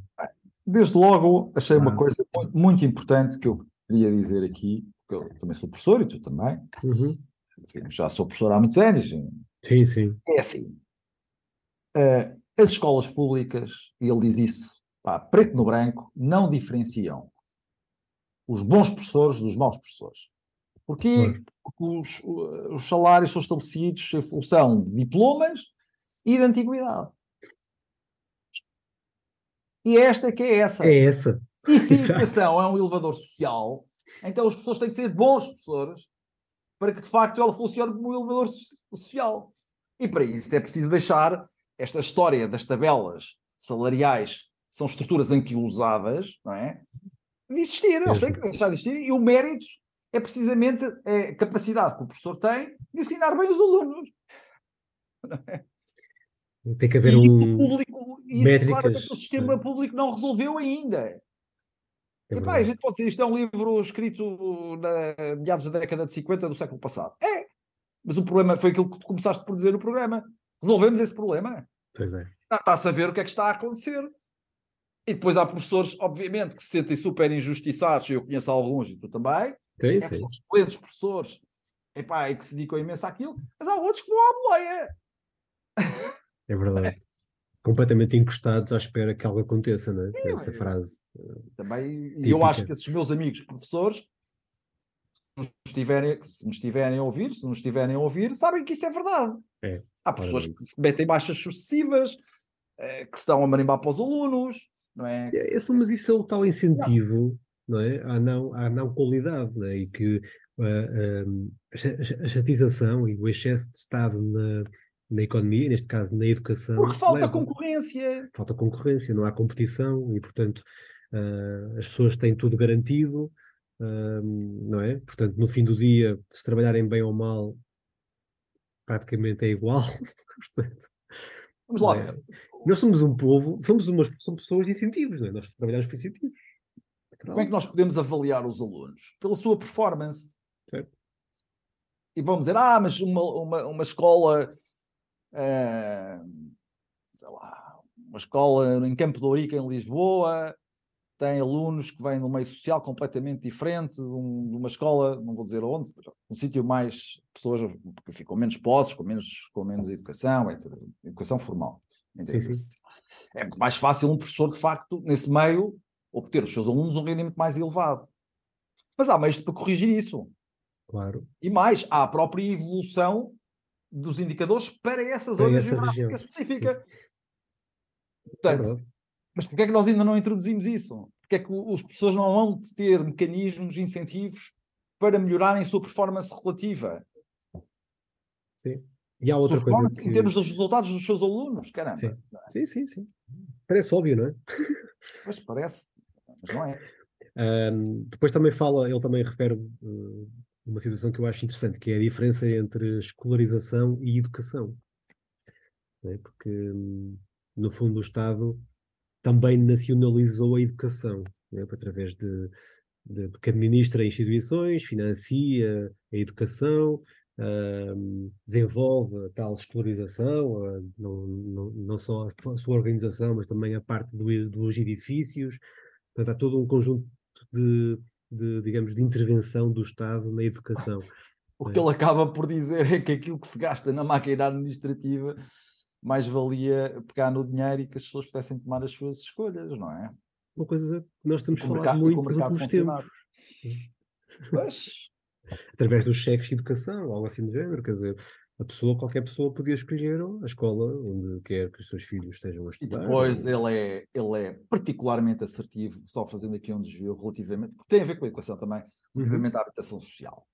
Speaker 3: Desde logo achei ah, uma coisa muito, muito, importante que eu queria dizer aqui, porque eu também sou professor e tu também. Uhum. Já sou professor há muitos anos.
Speaker 1: Sim, sim.
Speaker 3: É assim. Uh, as escolas públicas, e ele diz isso pá, preto no branco, não diferenciam os bons professores dos maus professores. Porquê? Porque os, os salários são estabelecidos em função de diplomas e de antiguidade. E esta que é essa.
Speaker 1: É essa.
Speaker 3: E se a educação é um elevador social, então as pessoas têm que ser bons professores para que de facto ela funcione como um elevador social. E para isso é preciso deixar esta história das tabelas salariais são estruturas anquilosadas, não é? De existir, eles têm que deixar de existir, e o mérito é precisamente a capacidade que o professor tem de ensinar bem os alunos.
Speaker 1: Tem que haver e um.
Speaker 3: Público, isso métricas, claramente o sistema é. público não resolveu ainda. É Epá, a gente pode dizer isto é um livro escrito na meados da década de 50 do século passado. É, mas o problema foi aquilo que tu começaste por dizer no programa. Resolvemos esse problema.
Speaker 1: Pois é.
Speaker 3: Está a saber o que é que está a acontecer. E depois há professores, obviamente, que se sentem super injustiçados, eu conheço alguns e tu também,
Speaker 1: sim,
Speaker 3: é que são excelentes professores epá, e que se dedicam imenso àquilo, mas há outros que vão à boleia.
Speaker 1: É verdade. Completamente encostados à espera que algo aconteça, não é? Sim, Essa frase.
Speaker 3: Também, e eu acho que esses meus amigos professores, se, estiverem, se me estiverem a ouvir, se não estiverem a ouvir, sabem que isso é verdade.
Speaker 1: É,
Speaker 3: há pessoas que se metem baixas sucessivas, eh, que se estão a marimbar para os alunos, não é?
Speaker 1: é mas isso é o tal incentivo, não, não é? À não, à não qualidade, não é? E que uh, um, a chatização e o excesso de Estado na, na economia, neste caso na educação.
Speaker 3: Porque falta leva. concorrência.
Speaker 1: Falta concorrência, não há competição e, portanto, uh, as pessoas têm tudo garantido, não é? Portanto, no fim do dia, se trabalharem bem ou mal, praticamente é igual. portanto,
Speaker 3: Vamos lá. É?
Speaker 1: Nós somos um povo, somos, umas, somos pessoas de incentivos, não é? nós trabalhamos por incentivos.
Speaker 3: Como é que nós podemos avaliar os alunos? Pela sua performance.
Speaker 1: Certo.
Speaker 3: E vamos dizer, ah, mas uma, uma, uma escola, uh, sei lá, uma escola em Campo de Ourique, em Lisboa, tem alunos que vêm de um meio social completamente diferente, de, um, de uma escola, não vou dizer onde, um sítio mais pessoas que ficam menos posses, com menos, com menos educação, etc. educação formal.
Speaker 1: Sim, sim.
Speaker 3: É mais fácil um professor, de facto, nesse meio, obter dos seus alunos um rendimento mais elevado. Mas há meios para corrigir isso.
Speaker 1: Claro.
Speaker 3: E mais, há a própria evolução dos indicadores para essa zona essa geográfica região. específica. Portanto, é mas porquê é que nós ainda não introduzimos isso? Porquê é que os professores não vão ter mecanismos, incentivos para melhorarem a sua performance relativa?
Speaker 1: Sim. E há outra coisa
Speaker 3: que... Em termos dos resultados dos seus alunos, caramba.
Speaker 1: Sim, sim, sim. sim. Parece óbvio, não é?
Speaker 3: Pois parece, mas não é.
Speaker 1: Um, depois também fala, ele também refere uh, uma situação que eu acho interessante, que é a diferença entre escolarização e educação. É? Porque, um, no fundo, o Estado também nacionalizou a educação, né, através de, de, que administra instituições, financia a educação, uh, desenvolve a tal escolarização, uh, não, não, não, só a sua organização, mas também a parte do, dos edifícios. Portanto, há todo um conjunto de, de, digamos, de intervenção do Estado na educação.
Speaker 3: O que ele acaba por dizer é que aquilo que se gasta na máquina administrativa mais valia pegar no dinheiro e que as pessoas pudessem tomar as suas escolhas, não é?
Speaker 1: Uma coisa que nós falado mercado, muito nos últimos tempos.
Speaker 3: Pois.
Speaker 1: Através dos cheques de educação, algo assim do género, quer dizer, a pessoa, qualquer pessoa podia escolher a escola onde quer que os seus filhos estejam a estudar.
Speaker 3: E depois ele, é, ele é particularmente assertivo, só fazendo aqui um desvio relativamente, porque tem a ver com a equação também, uhum. relativamente uhum. à habitação social.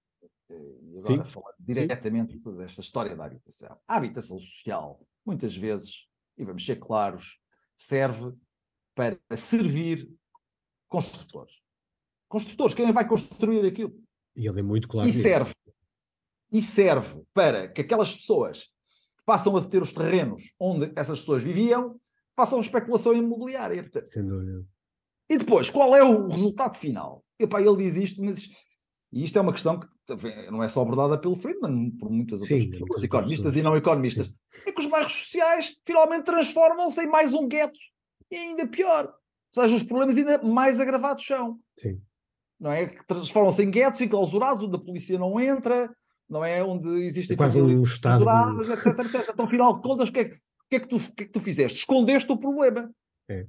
Speaker 3: E agora Sim. falando diretamente Sim. desta história da habitação. A habitação social muitas vezes, e vamos ser claros, serve para servir construtores. Construtores, quem vai construir aquilo?
Speaker 1: E ele é muito claro.
Speaker 3: E serve. E serve para que aquelas pessoas que passam a ter os terrenos onde essas pessoas viviam façam especulação imobiliária. Portanto,
Speaker 1: Sem dúvida.
Speaker 3: e depois, qual é o resultado final? Epá, ele diz isto, mas e isto é uma questão que não é só abordada pelo Friedman, por muitas outras
Speaker 1: Sim,
Speaker 3: pessoas, economistas e não economistas. É que os bairros sociais finalmente transformam-se em mais um gueto e ainda pior. Ou seja, os problemas ainda mais agravados são.
Speaker 1: Sim.
Speaker 3: Não é? Que transformam-se em guetos enclausurados, onde a polícia não entra, não é? Onde existem
Speaker 1: É quase um estado-
Speaker 3: etc, etc. Então, afinal de contas, o que, é, que- é que tu, que é que tu fizeste? Escondeste o problema.
Speaker 1: É.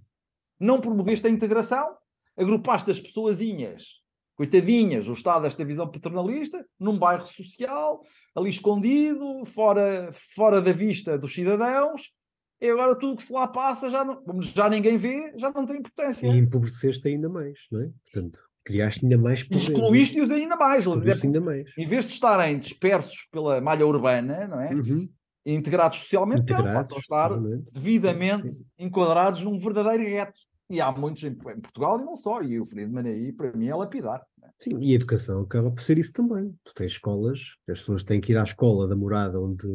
Speaker 3: Não promoveste a integração, agrupaste as pessoazinhas, coitadinhas, o Estado desta visão paternalista, num bairro social, ali escondido, fora, fora da vista dos cidadãos, e agora tudo que se lá passa, já, não, como já ninguém vê, já não tem importância.
Speaker 1: E empobreceste ainda mais, não é? Portanto, criaste ainda mais pobreza.
Speaker 3: excluíste-os ainda mais.
Speaker 1: Excluíste
Speaker 3: ainda-
Speaker 1: mais.
Speaker 3: em vez de estarem dispersos pela malha urbana, não é?
Speaker 1: Uhum.
Speaker 3: Integrados socialmente, não,
Speaker 1: Integrados,
Speaker 3: a estar devidamente
Speaker 1: Sim.
Speaker 3: enquadrados num verdadeiro gueto. E há muitos em, em Portugal e não só. E o Friedman aí, para mim, é lapidar.
Speaker 1: Sim, e a educação acaba por ser isso também. Tu tens escolas, as pessoas têm que ir à escola da morada onde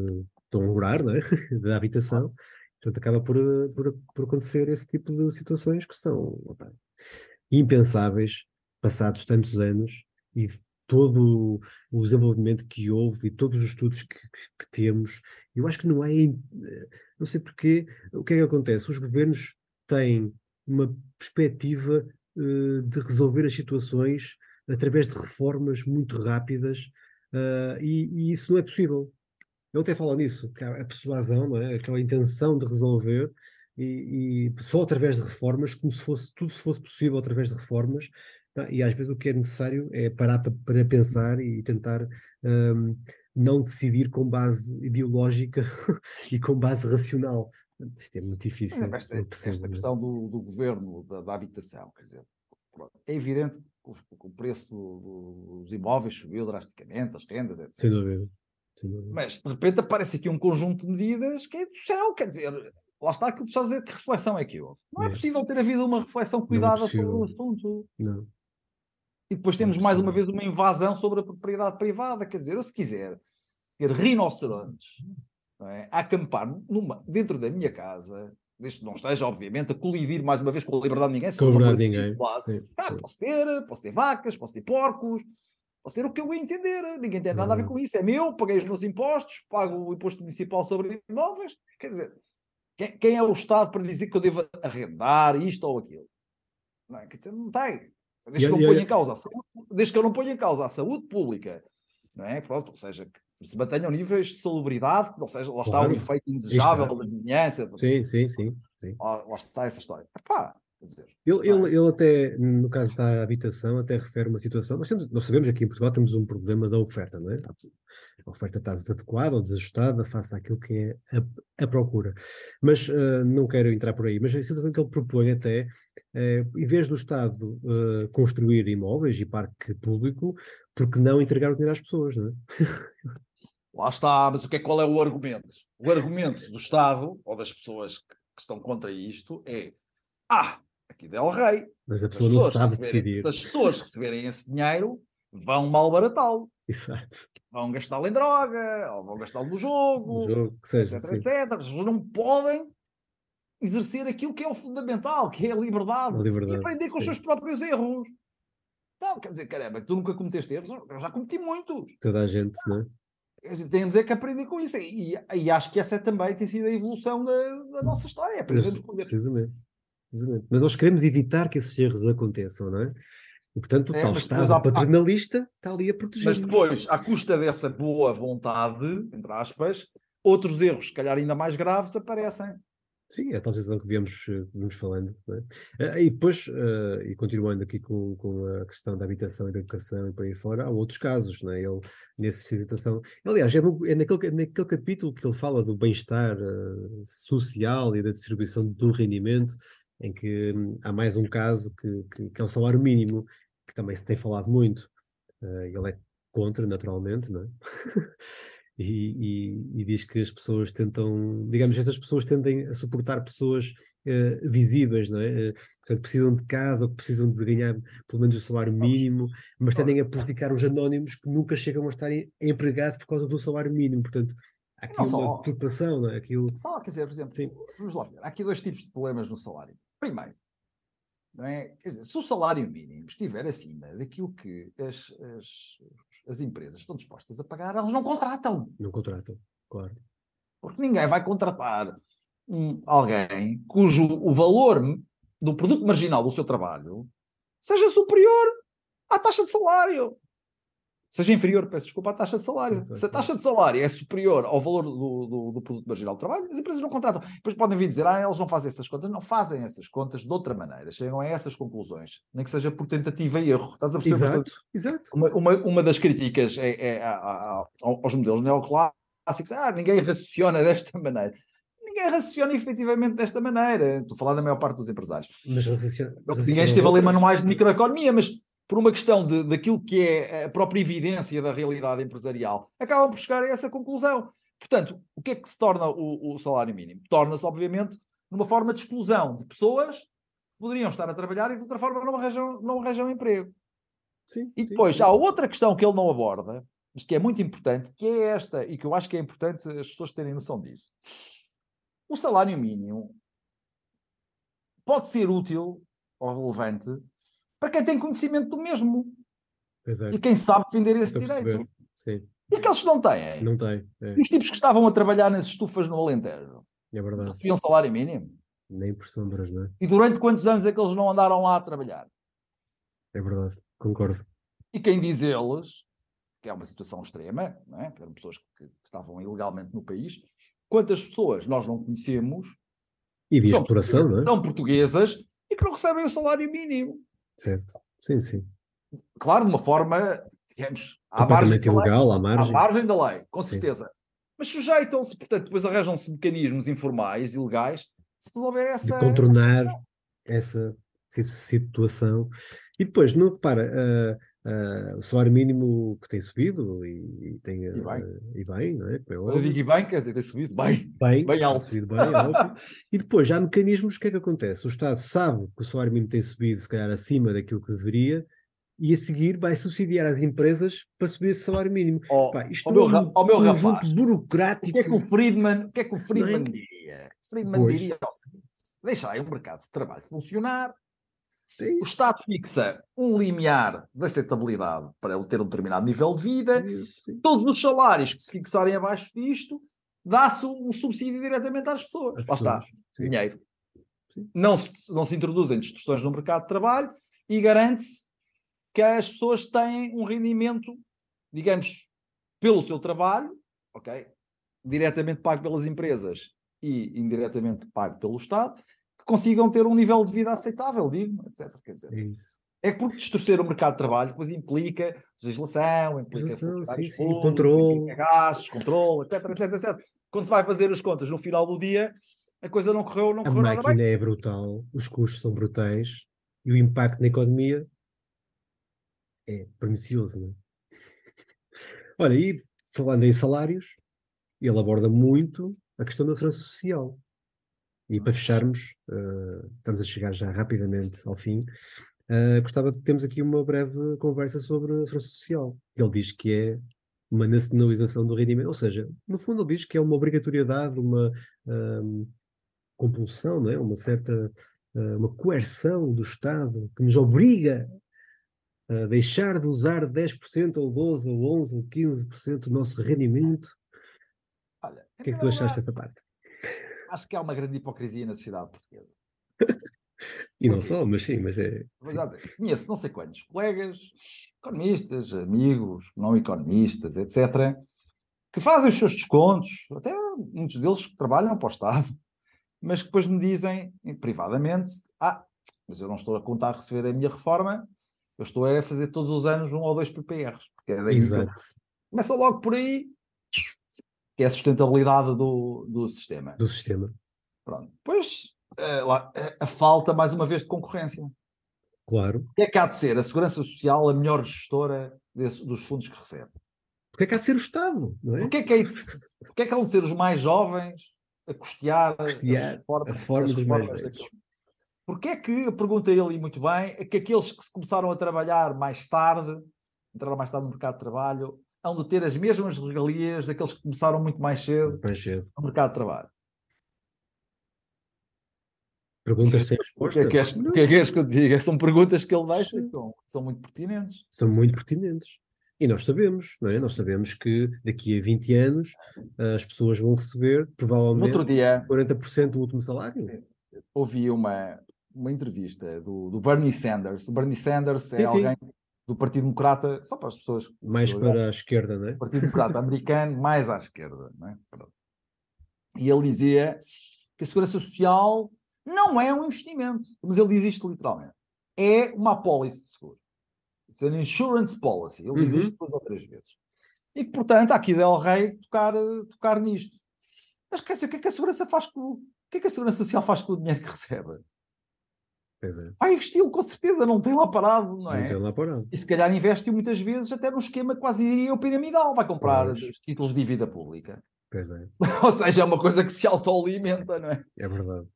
Speaker 1: estão a morar, não é? da habitação. Portanto, acaba por, por, por acontecer esse tipo de situações que são opa, impensáveis, passados tantos anos, e todo o desenvolvimento que houve e todos os estudos que, que- que temos. Eu acho que não há, eh, não sei porquê, o que é que acontece? Os governos têm uma perspectiva eh, de resolver as situações através de reformas muito rápidas, ah, e, e isso não é possível. Eu até falo nisso, que a persuasão, não é? aquela intenção de resolver, e, e só através de reformas, como se fosse tudo se fosse possível através de reformas, tá? e às vezes o que é necessário é parar pa- para, pensar e tentar ahm, não decidir com base ideológica e com base racional. Isto é muito difícil.
Speaker 3: Esta,
Speaker 1: percebo,
Speaker 3: esta
Speaker 1: não é?
Speaker 3: questão do, do governo, da, da habitação, quer dizer, é evidente que o, preço do- do- dos imóveis subiu drasticamente, as rendas, etc.
Speaker 1: Sem dúvida. Sem dúvida.
Speaker 3: Mas de repente aparece aqui um conjunto de medidas que é do céu, quer dizer, lá está aquilo que estás a dizer, que reflexão é que houve? Não é,
Speaker 1: É.
Speaker 3: possível ter havido uma reflexão
Speaker 1: é
Speaker 3: cuidada sobre
Speaker 1: possível.
Speaker 3: o assunto.
Speaker 1: Não.
Speaker 3: E depois
Speaker 1: é
Speaker 3: temos mais uma vez uma invasão sobre a propriedade privada, quer dizer, eu se quiser ter rinocerontes é, a acampar numa- dentro da minha casa, desde que não esteja, obviamente, a colidir mais uma vez com a liberdade de ninguém,
Speaker 1: Com a liberdade de ninguém. Sim,
Speaker 3: ah,
Speaker 1: sim.
Speaker 3: posso ter, posso ter vacas, posso ter porcos, posso ter o que eu entender. Ninguém tem nada a ver
Speaker 1: Verdade.
Speaker 3: com isso. É meu, paguei os meus impostos, pago o imposto municipal sobre imóveis. Quer dizer, quem, quem é o Estado para dizer que eu devo arrendar isto ou aquilo? Não, é? Quer dizer, não tem. Desde que não ponha em causa desde que eu não ponha em causa a saúde pública, não é? Pronto, ou seja, que se mantenham níveis de salubridade, ou seja, lá está
Speaker 1: Claro.
Speaker 3: o efeito indesejável
Speaker 1: está.
Speaker 3: da vizinhança,
Speaker 1: Sim, sim, sim. sim.
Speaker 3: lá, lá está essa história. Epá, quer dizer,
Speaker 1: Ele,
Speaker 3: é?
Speaker 1: ele, ele até, no caso da habitação, até refere uma situação. Nós, temos, nós sabemos aqui em Portugal temos um problema da oferta, não é? A oferta está desadequada ou desajustada face àquilo que é a, a procura. Mas eh, não quero entrar por aí. Mas a situação que ele propõe até, eh, em vez do Estado eh, construir imóveis e parque público, porque não entregar o dinheiro às pessoas, não é?
Speaker 3: Lá está, mas o que é, qual é o argumento? O argumento do Estado, ou das pessoas que, que estão contra isto, é ah, aqui Del Rey,
Speaker 1: Mas a pessoa não sabe decidir.
Speaker 3: Se as pessoas receberem esse dinheiro, vão malbaratá-lo.
Speaker 1: Exato.
Speaker 3: Vão gastá-lo em droga, ou vão gastá-lo no jogo,
Speaker 1: O jogo, que seja.
Speaker 3: etc, etc. As pessoas não podem exercer aquilo que é o fundamental, que é a liberdade.
Speaker 1: A liberdade,
Speaker 3: E aprender com os
Speaker 1: sim.
Speaker 3: seus próprios erros. Então, quer dizer, caramba, tu nunca cometeste erros, eu já cometi muitos.
Speaker 1: Toda a gente, não é?
Speaker 3: Quer dizer, Temos é que aprender com isso. E, e acho que essa também tem sido a evolução da, da nossa história. É com.
Speaker 1: Precisamente, precisamente. Mas nós queremos evitar que esses erros aconteçam, não é? E, portanto, o
Speaker 3: É,
Speaker 1: tal Estado
Speaker 3: há- há-
Speaker 1: paternalista está ali a proteger.
Speaker 3: Mas depois, à custa dessa boa vontade, entre aspas, outros erros, se calhar ainda mais graves, aparecem.
Speaker 1: Sim, é a tal situação que viemos, eh, viemos falando. é? Eh, E depois, eh, e continuando aqui com, com a questão da habitação e da educação e por aí fora, há outros casos, não é? Ele, nessa situação. Aliás, é, no- é naquele, naquele capítulo que ele fala do bem-estar eh, social e da distribuição do rendimento, em que hum, há mais um caso que, que, que é o salário mínimo, que também se tem falado muito. Eh, ele é contra, naturalmente, não é? e, e, e, diz que as pessoas tentam, digamos, essas pessoas tendem a suportar pessoas uh, visíveis, não é? Uh, portanto, precisam de casa ou precisam de ganhar pelo menos o salário mínimo, mas tendem a prejudicar os anónimos que nunca chegam a estar empregados por causa do salário mínimo. Portanto, há aqui não, uma preocupação, não é? Aquilo...
Speaker 3: Só, quer dizer, por exemplo, Sim. vamos lá ver, há aqui dois tipos de problemas no salário. Primeiro, não é? Quer dizer, se o salário mínimo estiver acima daquilo que as, as, as empresas estão dispostas a pagar, elas não contratam.
Speaker 1: Não contratam, claro.
Speaker 3: Porque ninguém vai contratar um, alguém cujo o valor do produto marginal do seu trabalho seja superior à taxa de salário seja inferior, peço desculpa, à taxa de salário. Se a taxa de salário é superior ao valor do, do, do, produto marginal de trabalho, as empresas não contratam. Depois podem vir dizer, ah, eles não fazem essas contas. Não fazem essas contas de outra maneira. Chegam a essas conclusões. Nem que seja por tentativa e erro. Estás a perceber?
Speaker 1: Exato, exato.
Speaker 3: Uma, uma, uma, das críticas é, é, é, aos modelos neoclássicos, ah, ninguém raciona desta maneira ninguém raciona efetivamente desta maneira. Estou a falar da maior parte dos empresários.
Speaker 1: Mas raciona,
Speaker 3: Ninguém esteve a ler manuais de microeconomia, mas por uma questão de, daquilo que é a própria evidência da realidade empresarial, acabam por chegar a essa conclusão. Portanto, o que é que se torna o, o salário mínimo? Torna-se, obviamente, numa forma de exclusão de pessoas que poderiam estar a trabalhar e de outra forma não arranjam, não arranjam emprego.
Speaker 1: Sim,
Speaker 3: e depois, sim, há outra questão que ele não aborda, mas que é muito importante, que é esta, e que eu acho que é importante as pessoas terem noção disso. O salário mínimo pode ser útil ou relevante para quem tem conhecimento do mesmo.
Speaker 1: É.
Speaker 3: E quem sabe defender esse direito. E aqueles que não têm?
Speaker 1: Não têm.
Speaker 3: É. E os tipos que estavam a trabalhar nas estufas no Alentejo?
Speaker 1: É verdade.
Speaker 3: Recebiam salário mínimo?
Speaker 1: Nem por sombras, não é?
Speaker 3: E durante quantos anos é que eles não andaram lá a trabalhar?
Speaker 1: É verdade, concordo.
Speaker 3: E quem diz eles, que é uma situação extrema, não é? eram pessoas que, que estavam ilegalmente no país, quantas pessoas nós não conhecemos
Speaker 1: e de exploração, não é?
Speaker 3: São portuguesas e que não recebem o salário mínimo.
Speaker 1: Certo. Sim, sim.
Speaker 3: Claro, de uma forma, digamos,
Speaker 1: à margem, ilegal,
Speaker 3: lei,
Speaker 1: à margem.
Speaker 3: À margem da lei, com certeza. Sim. Mas sujeitam-se, portanto, depois arranjam-se mecanismos informais, ilegais, se resolver essa.
Speaker 1: De contornar essa situação. E depois, não repara, uh, o salário mínimo que tem subido e, e tem. Uh,
Speaker 3: e bem,
Speaker 1: e bem não é?
Speaker 3: é eu digo e bem, quer dizer, tem subido bem.
Speaker 1: Bem,
Speaker 3: bem alto.
Speaker 1: Subido bem, alto. e depois, já há mecanismos, o que é que acontece? O Estado sabe que o salário mínimo tem subido, se calhar, acima daquilo que deveria, e a seguir vai subsidiar as empresas para subir esse salário mínimo.
Speaker 3: Oh,
Speaker 1: Pá, isto
Speaker 3: oh, é um
Speaker 1: oh,
Speaker 3: meu
Speaker 1: conjunto
Speaker 3: rapaz,
Speaker 1: burocrático.
Speaker 3: O que é que o Friedman, o que é que o Friedman
Speaker 1: é?
Speaker 3: diria? Friedman
Speaker 1: Pois.
Speaker 3: diria o seguinte: deixa aí o mercado de trabalho funcionar,
Speaker 1: É
Speaker 3: o Estado fixa um limiar de aceitabilidade para ele ter um determinado nível de vida, todos os salários que se fixarem abaixo disto, dá-se um subsídio diretamente às pessoas.
Speaker 1: As
Speaker 3: Lá está,
Speaker 1: sim.
Speaker 3: dinheiro.
Speaker 1: Sim.
Speaker 3: Não se, não se introduzem distorções no mercado de trabalho e garante-se que as pessoas têm um rendimento, digamos, pelo seu trabalho, ok? Diretamente pago pelas empresas e indiretamente pago pelo Estado, consigam ter um nível de vida aceitável, digno, etc. Quer dizer,
Speaker 1: É isso.
Speaker 3: é porque distorcer o mercado de trabalho depois implica legislação, implica
Speaker 1: Legislação, controle.
Speaker 3: gastos, controle, etc, etc, etc. Quando se vai fazer as contas no final do dia, a coisa não correu, não
Speaker 1: A
Speaker 3: correu nada bem.
Speaker 1: máquina é brutal, os custos são brutais e o impacto na economia é pernicioso, não é? Olha, e falando em salários, ele aborda muito a questão da segurança social. E para fecharmos, eh, estamos a chegar já rapidamente ao fim, eh, gostava de termos aqui uma breve conversa sobre a segurança social. Ele diz que é uma nacionalização do rendimento, ou seja, no fundo ele diz que é uma obrigatoriedade, uma ahm, compulsão, não é? Uma certa, ah, uma coerção do Estado que nos obriga a deixar de usar 10% ou 12% ou 11% ou 15% do nosso rendimento.
Speaker 3: Olha,
Speaker 1: O que é que tu achaste dessa parte?
Speaker 3: Acho que há uma grande hipocrisia na sociedade portuguesa.
Speaker 1: E não só, mas sim, mas é.
Speaker 3: Dizer, conheço não sei quantos colegas, economistas, amigos, não economistas, etc., que fazem os seus descontos, até muitos deles que trabalham para o Estado, mas que depois me dizem eh, privadamente: Ah, mas eu não estou a contar a receber a minha reforma, eu estou a fazer todos os anos um ou dois PPRs. Porque é daí
Speaker 1: Exato,
Speaker 3: Começa logo por aí, que é a sustentabilidade do, do sistema.
Speaker 1: do sistema.
Speaker 3: Pronto. Pois, eh, lá, a- a falta, mais uma vez, de concorrência.
Speaker 1: Claro,
Speaker 3: O que é que há de ser a Segurança Social a melhor gestora desse- dos fundos que recebe?
Speaker 1: Porque é que há de ser o Estado, não é?
Speaker 3: É que, é de, porquê é que hão de ser os mais jovens a custear,
Speaker 1: custear a forma dos mais velhos?
Speaker 3: Porquê é que, pergunta ele muito bem, é que aqueles que começaram a trabalhar mais tarde, entraram mais tarde no mercado de trabalho, hão de ter as mesmas regalias daqueles que começaram muito mais cedo,
Speaker 1: mais cedo.
Speaker 3: no mercado de trabalho?
Speaker 1: Perguntas sem resposta.
Speaker 3: O que é que, que, é que, que eu diga? São perguntas que ele deixa que são, são muito pertinentes.
Speaker 1: São muito pertinentes. E nós sabemos, não é? Nós sabemos que daqui a 20 anos as pessoas vão receber, provavelmente,
Speaker 3: outro dia,
Speaker 1: 40% do último salário.
Speaker 3: Ouvi uma, uma entrevista do, do Bernie Sanders. O Bernie Sanders é sim, alguém sim. Do Partido Democrata, só para as pessoas.
Speaker 1: Mais para a esquerda, não é?
Speaker 3: Partido Democrata americano, mais à esquerda, não é? E ele dizia que a segurança social não é um investimento, mas ele diz isto literalmente. É uma apólice de seguro. It's an insurance policy. Ele diz uhum. isto duas ou três vezes. E que, portanto, há aqui Del Rey tocar, tocar nisto. Mas quer dizer, o que é que a segurança faz com o que é que a Segurança Social faz com o dinheiro que recebe?
Speaker 1: Pois é.
Speaker 3: Vai investi-lo com certeza, não tem lá parado, não é?
Speaker 1: Não tem lá parado.
Speaker 3: E se calhar investe muitas vezes até num esquema quase diria piramidal, vai comprar pois. títulos de dívida pública.
Speaker 1: Pois é.
Speaker 3: Ou seja, é uma coisa que se autoalimenta, não é?
Speaker 1: É verdade.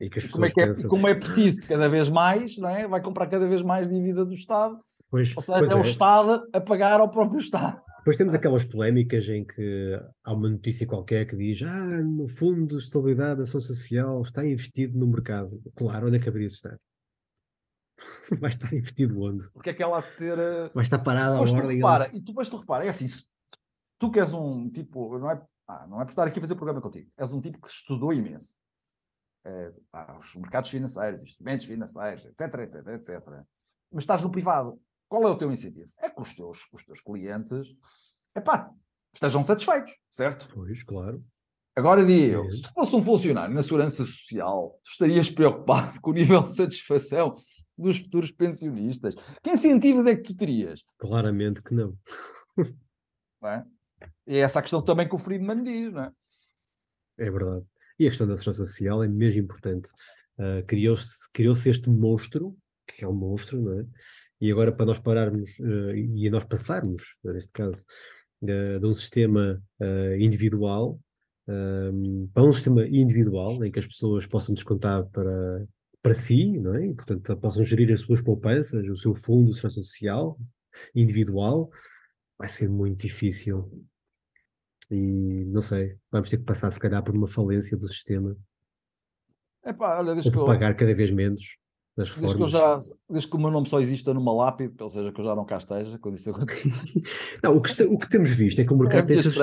Speaker 3: E como, é que é, pensam... como é preciso cada vez mais, não é? Vai comprar cada vez mais dívida do Estado.
Speaker 1: Pois,
Speaker 3: Ou seja, é, é o Estado a pagar ao próprio Estado.
Speaker 1: Depois temos aquelas polémicas em que há uma notícia qualquer que diz ah, no Fundo de Estabilidade da Ação Social está investido no mercado. Claro, onde é que haveria de estar? Vai estar investido onde?
Speaker 3: Porque é que ela ter...
Speaker 1: Vai estar parada a ordem.
Speaker 3: Repara, e tu vais tu repara, é assim, tu que és um tipo, não é, ah, não é por estar aqui a fazer programa contigo, és um tipo que estudou imenso uh, os mercados financeiros, instrumentos financeiros, etc, etc, etc. Mas estás no privado. Qual é o teu incentivo? É que os teus, os teus clientes epá, estejam satisfeitos, certo?
Speaker 1: Pois, claro.
Speaker 3: Agora diga eu, se tu fosse um funcionário na Segurança Social, estarias preocupado com o nível de satisfação dos futuros pensionistas? Que incentivos é que tu terias?
Speaker 1: Claramente que não.
Speaker 3: não é? E é essa a questão também que o Friedman diz, não é?
Speaker 1: É verdade. E a questão da segurança social é mesmo importante. Uh, Criou-se criou este monstro, que é um monstro, não é? E agora, para nós pararmos uh, e nós passarmos, neste caso, uh, de um sistema individual para um sistema individual, em que as pessoas possam descontar para, para si, não é? E, portanto, possam gerir as suas poupanças, o seu fundo de segurança social individual, vai ser muito difícil e não sei, vamos ter que passar se calhar por uma falência do sistema.
Speaker 3: Epá, olha, desde
Speaker 1: que eu, pagar cada vez menos das.
Speaker 3: Desde que, já, desde que o meu nome só exista numa lápide, ou seja, que eu já não cá esteja, quando isso acontecer.
Speaker 1: não, o que, o que temos visto é que o mercado é tem essas...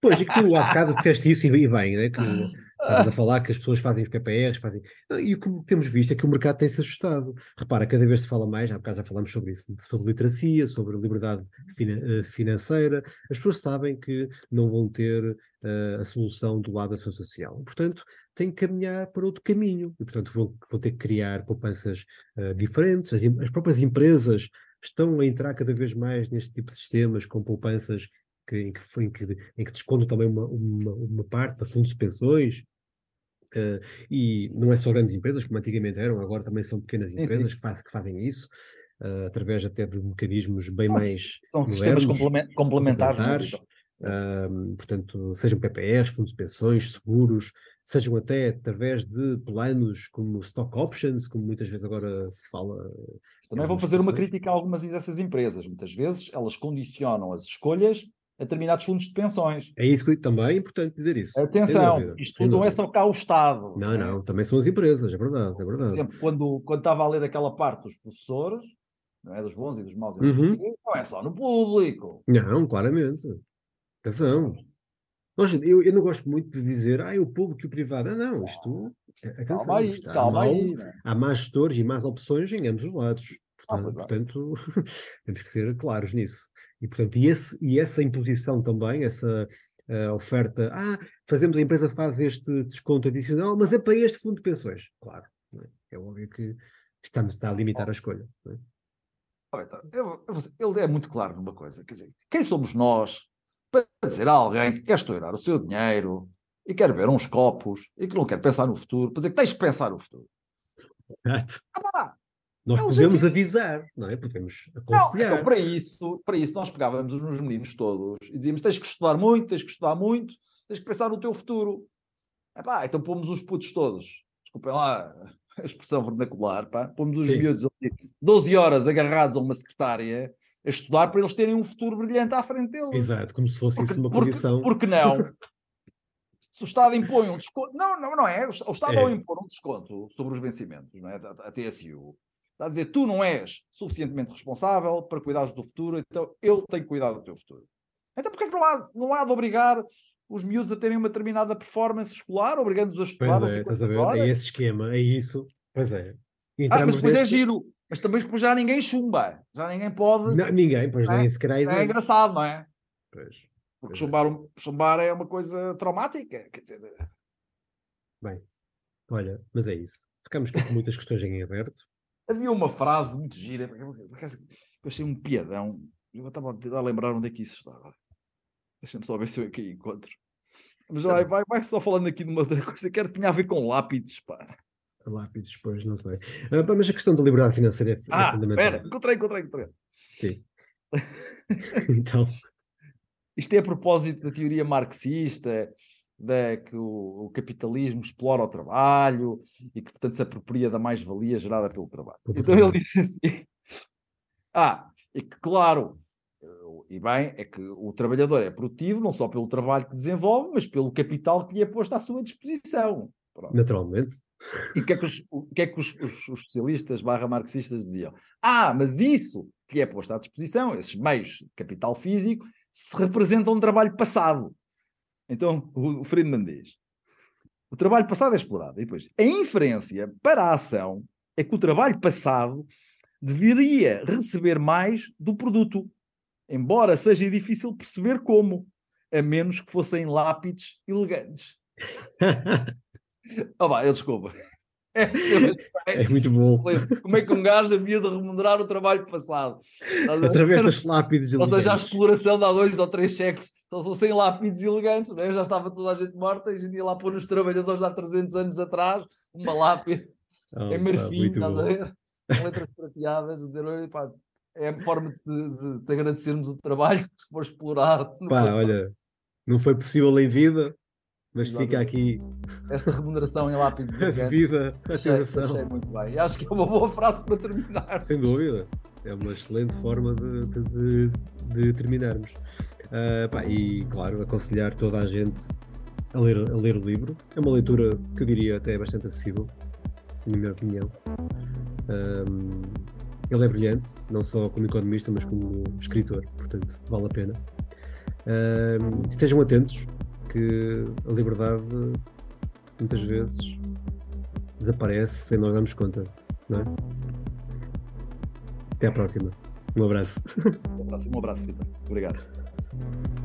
Speaker 1: Pois, é que tu há bocado disseste isso e bem, né? que Estamos a falar que as pessoas fazem os PPRs, fazem. E o que temos visto é que o mercado tem-se ajustado. Repara, cada vez se fala mais, há bocado já falamos sobre isso, sobre literacia, sobre liberdade eh, financeira. As pessoas sabem que não vão ter uh, a solução do lado da ação social. Portanto, têm que caminhar para outro caminho. E, portanto, vão, vão ter que criar poupanças uh, diferentes. As, as próprias empresas estão a entrar cada vez mais neste tipo de sistemas com poupanças que, em, que, em, que, em que desconto também uma, uma, uma parte para fundos de pensões, uh, e não é só grandes empresas, como antigamente eram, agora também são pequenas empresas sim, sim. Que, faz, que, fazem isso, uh, através até de mecanismos bem mais.
Speaker 3: São modernos, sistemas complementares. complementares
Speaker 1: uh, portanto, sejam PPRs, fundos de pensões, seguros, sejam até através de planos como stock options, como muitas vezes agora se fala.
Speaker 3: Também vou fazer uma crítica a algumas dessas empresas. Muitas vezes elas condicionam as escolhas a determinados fundos de pensões.
Speaker 1: É isso que também é importante dizer isso.
Speaker 3: Atenção, dúvida, isto não é só cá o Estado.
Speaker 1: Não, é? não, também são as empresas, é verdade, é verdade. Por
Speaker 3: exemplo, quando, quando estava a ler aquela parte dos professores, não é dos bons e dos maus, uhum. não é só no público.
Speaker 1: Não, claramente. Atenção. Nós, eu, eu não gosto muito de dizer, ah, o público e o privado. Ah, não, isto. Atenção,
Speaker 3: calma aí, calma há, aí,
Speaker 1: né? há más gestores e más opções em ambos os lados. Portanto, ah, portanto temos que ser claros nisso. E, portanto, e, esse, e essa imposição também, essa uh, oferta, ah, fazemos, a empresa faz este desconto adicional, mas é para este fundo de pensões. Claro, é? é? óbvio que estamos está a limitar a escolha. É?
Speaker 3: Então, eu, eu, ele é muito claro numa coisa, quer dizer, quem somos nós para dizer a alguém que quer estourar o seu dinheiro e quer ver uns copos e que não quer pensar no futuro, para dizer que tens que pensar no futuro.
Speaker 1: Exato.
Speaker 3: Ah,
Speaker 1: Nós
Speaker 3: É
Speaker 1: podemos avisar, não é? Podemos
Speaker 3: Não,
Speaker 1: aconselhar.
Speaker 3: então, para isso, para isso nós pegávamos nos meninos todos e dizíamos: tens que estudar muito, tens que estudar muito, tens que pensar no teu futuro. Epá, então pomos os putos todos, desculpem lá a expressão vernacular, pá, pomos os
Speaker 1: Sim.
Speaker 3: miúdos ali, 12 horas agarrados a uma secretária a estudar para eles terem um futuro brilhante à frente deles.
Speaker 1: Exato, como se fosse
Speaker 3: Porque,
Speaker 1: isso uma condição.
Speaker 3: porque não? Se o Estado impõe um desconto. Não, não, não é. O Estado
Speaker 1: É.
Speaker 3: ao impor um desconto sobre os vencimentos, não é? A, a TSU, está a dizer: tu não és suficientemente responsável para cuidares do futuro, então eu tenho que cuidar do teu futuro. Então porquê que não há, não há de obrigar os miúdos a terem uma determinada performance escolar, obrigando-os a estudar?
Speaker 1: Pois é, estás a
Speaker 3: 50
Speaker 1: ver? É
Speaker 3: horas?
Speaker 1: esse esquema, é isso. Pois é.
Speaker 3: Ah, mas depois é giro. Mas também depois já ninguém chumba. Já ninguém pode.
Speaker 1: Não, ninguém, pois
Speaker 3: É,
Speaker 1: nem se calhar
Speaker 3: é
Speaker 1: isento.
Speaker 3: engraçado, não é?
Speaker 1: Pois.
Speaker 3: Porque
Speaker 1: Pois é.
Speaker 3: chumbar, um- chumbar é uma coisa traumática. Quer dizer,
Speaker 1: Bem, olha, mas é isso. Ficamos com muitas questões em aberto.
Speaker 3: Havia uma frase muito gira, porque eu, achei um piadão. Eu estava a tentar lembrar onde é que isso estava. Deixa-me só ver se eu aqui encontro. Mas vai, vai, vai só falando aqui de uma outra coisa que era, tinha a ver com lápides, pá.
Speaker 1: Lápis, depois, não sei. Ah, pá, mas a questão da liberdade financeira é, é
Speaker 3: Ah,
Speaker 1: fundamental.
Speaker 3: espera, encontrei, encontrei, encontrei.
Speaker 1: Sim. então,
Speaker 3: Isto é a propósito da teoria marxista, da, que o, o capitalismo explora o trabalho e que, portanto, se apropria da mais-valia gerada pelo trabalho. Então
Speaker 1: trabalho.
Speaker 3: ele disse assim: Ah, e que, claro, eh, e bem, é que o trabalhador é produtivo não só pelo trabalho que desenvolve, mas pelo capital que lhe é posto à sua disposição. Pronto.
Speaker 1: naturalmente.
Speaker 3: E o que é que os, que é que os, os- os socialistas barra marxistas diziam? Ah, mas isso que é posto à disposição, esses meios de capital físico, se representam um trabalho passado. Então, o, o Friedman diz, o trabalho passado é explorado. E depois, a inferência para a ação é que o trabalho passado deveria receber mais do produto, embora seja difícil perceber como, a menos que fossem lápides elegantes. Ah, pá, eu desculpa. É,
Speaker 1: é muito bom.
Speaker 3: como é que um gajo havia de remunerar o trabalho passado?
Speaker 1: Através das lápides
Speaker 3: Ou seja, a exploração dá dois ou três cheques, só são sem lápides elegantes, não é? já estava toda a gente morta e a gente ia lá pôr os trabalhadores há 300 anos atrás, uma lápide
Speaker 1: Oh,
Speaker 3: em marfim, estás a ver? Com letras prateadas, dizer, "Oi, pá, é a forma de, de, de agradecermos o trabalho que for explorado.
Speaker 1: Pá,
Speaker 3: passado."
Speaker 1: olha, não foi possível em vida, mas fica aqui
Speaker 3: Esta remuneração em lápide
Speaker 1: a
Speaker 3: elegante.
Speaker 1: devida
Speaker 3: Achei, achei
Speaker 1: atenção.
Speaker 3: muito bem. E acho que é uma boa frase para terminar.
Speaker 1: Sem dúvida. É uma excelente forma de, de, de- de terminarmos. Ah, pá, e, claro, aconselhar toda a gente a ler, a ler o livro. É uma leitura que eu diria até bastante acessível, na minha opinião. Ahm, ele é brilhante, não só como economista, mas como escritor, portanto, vale a pena. Ahm, estejam atentos que a liberdade muitas vezes desaparece sem nós darmos conta, não é? Até à próxima. Um abraço.
Speaker 3: Um abraço, um abraço Vitor. Obrigado.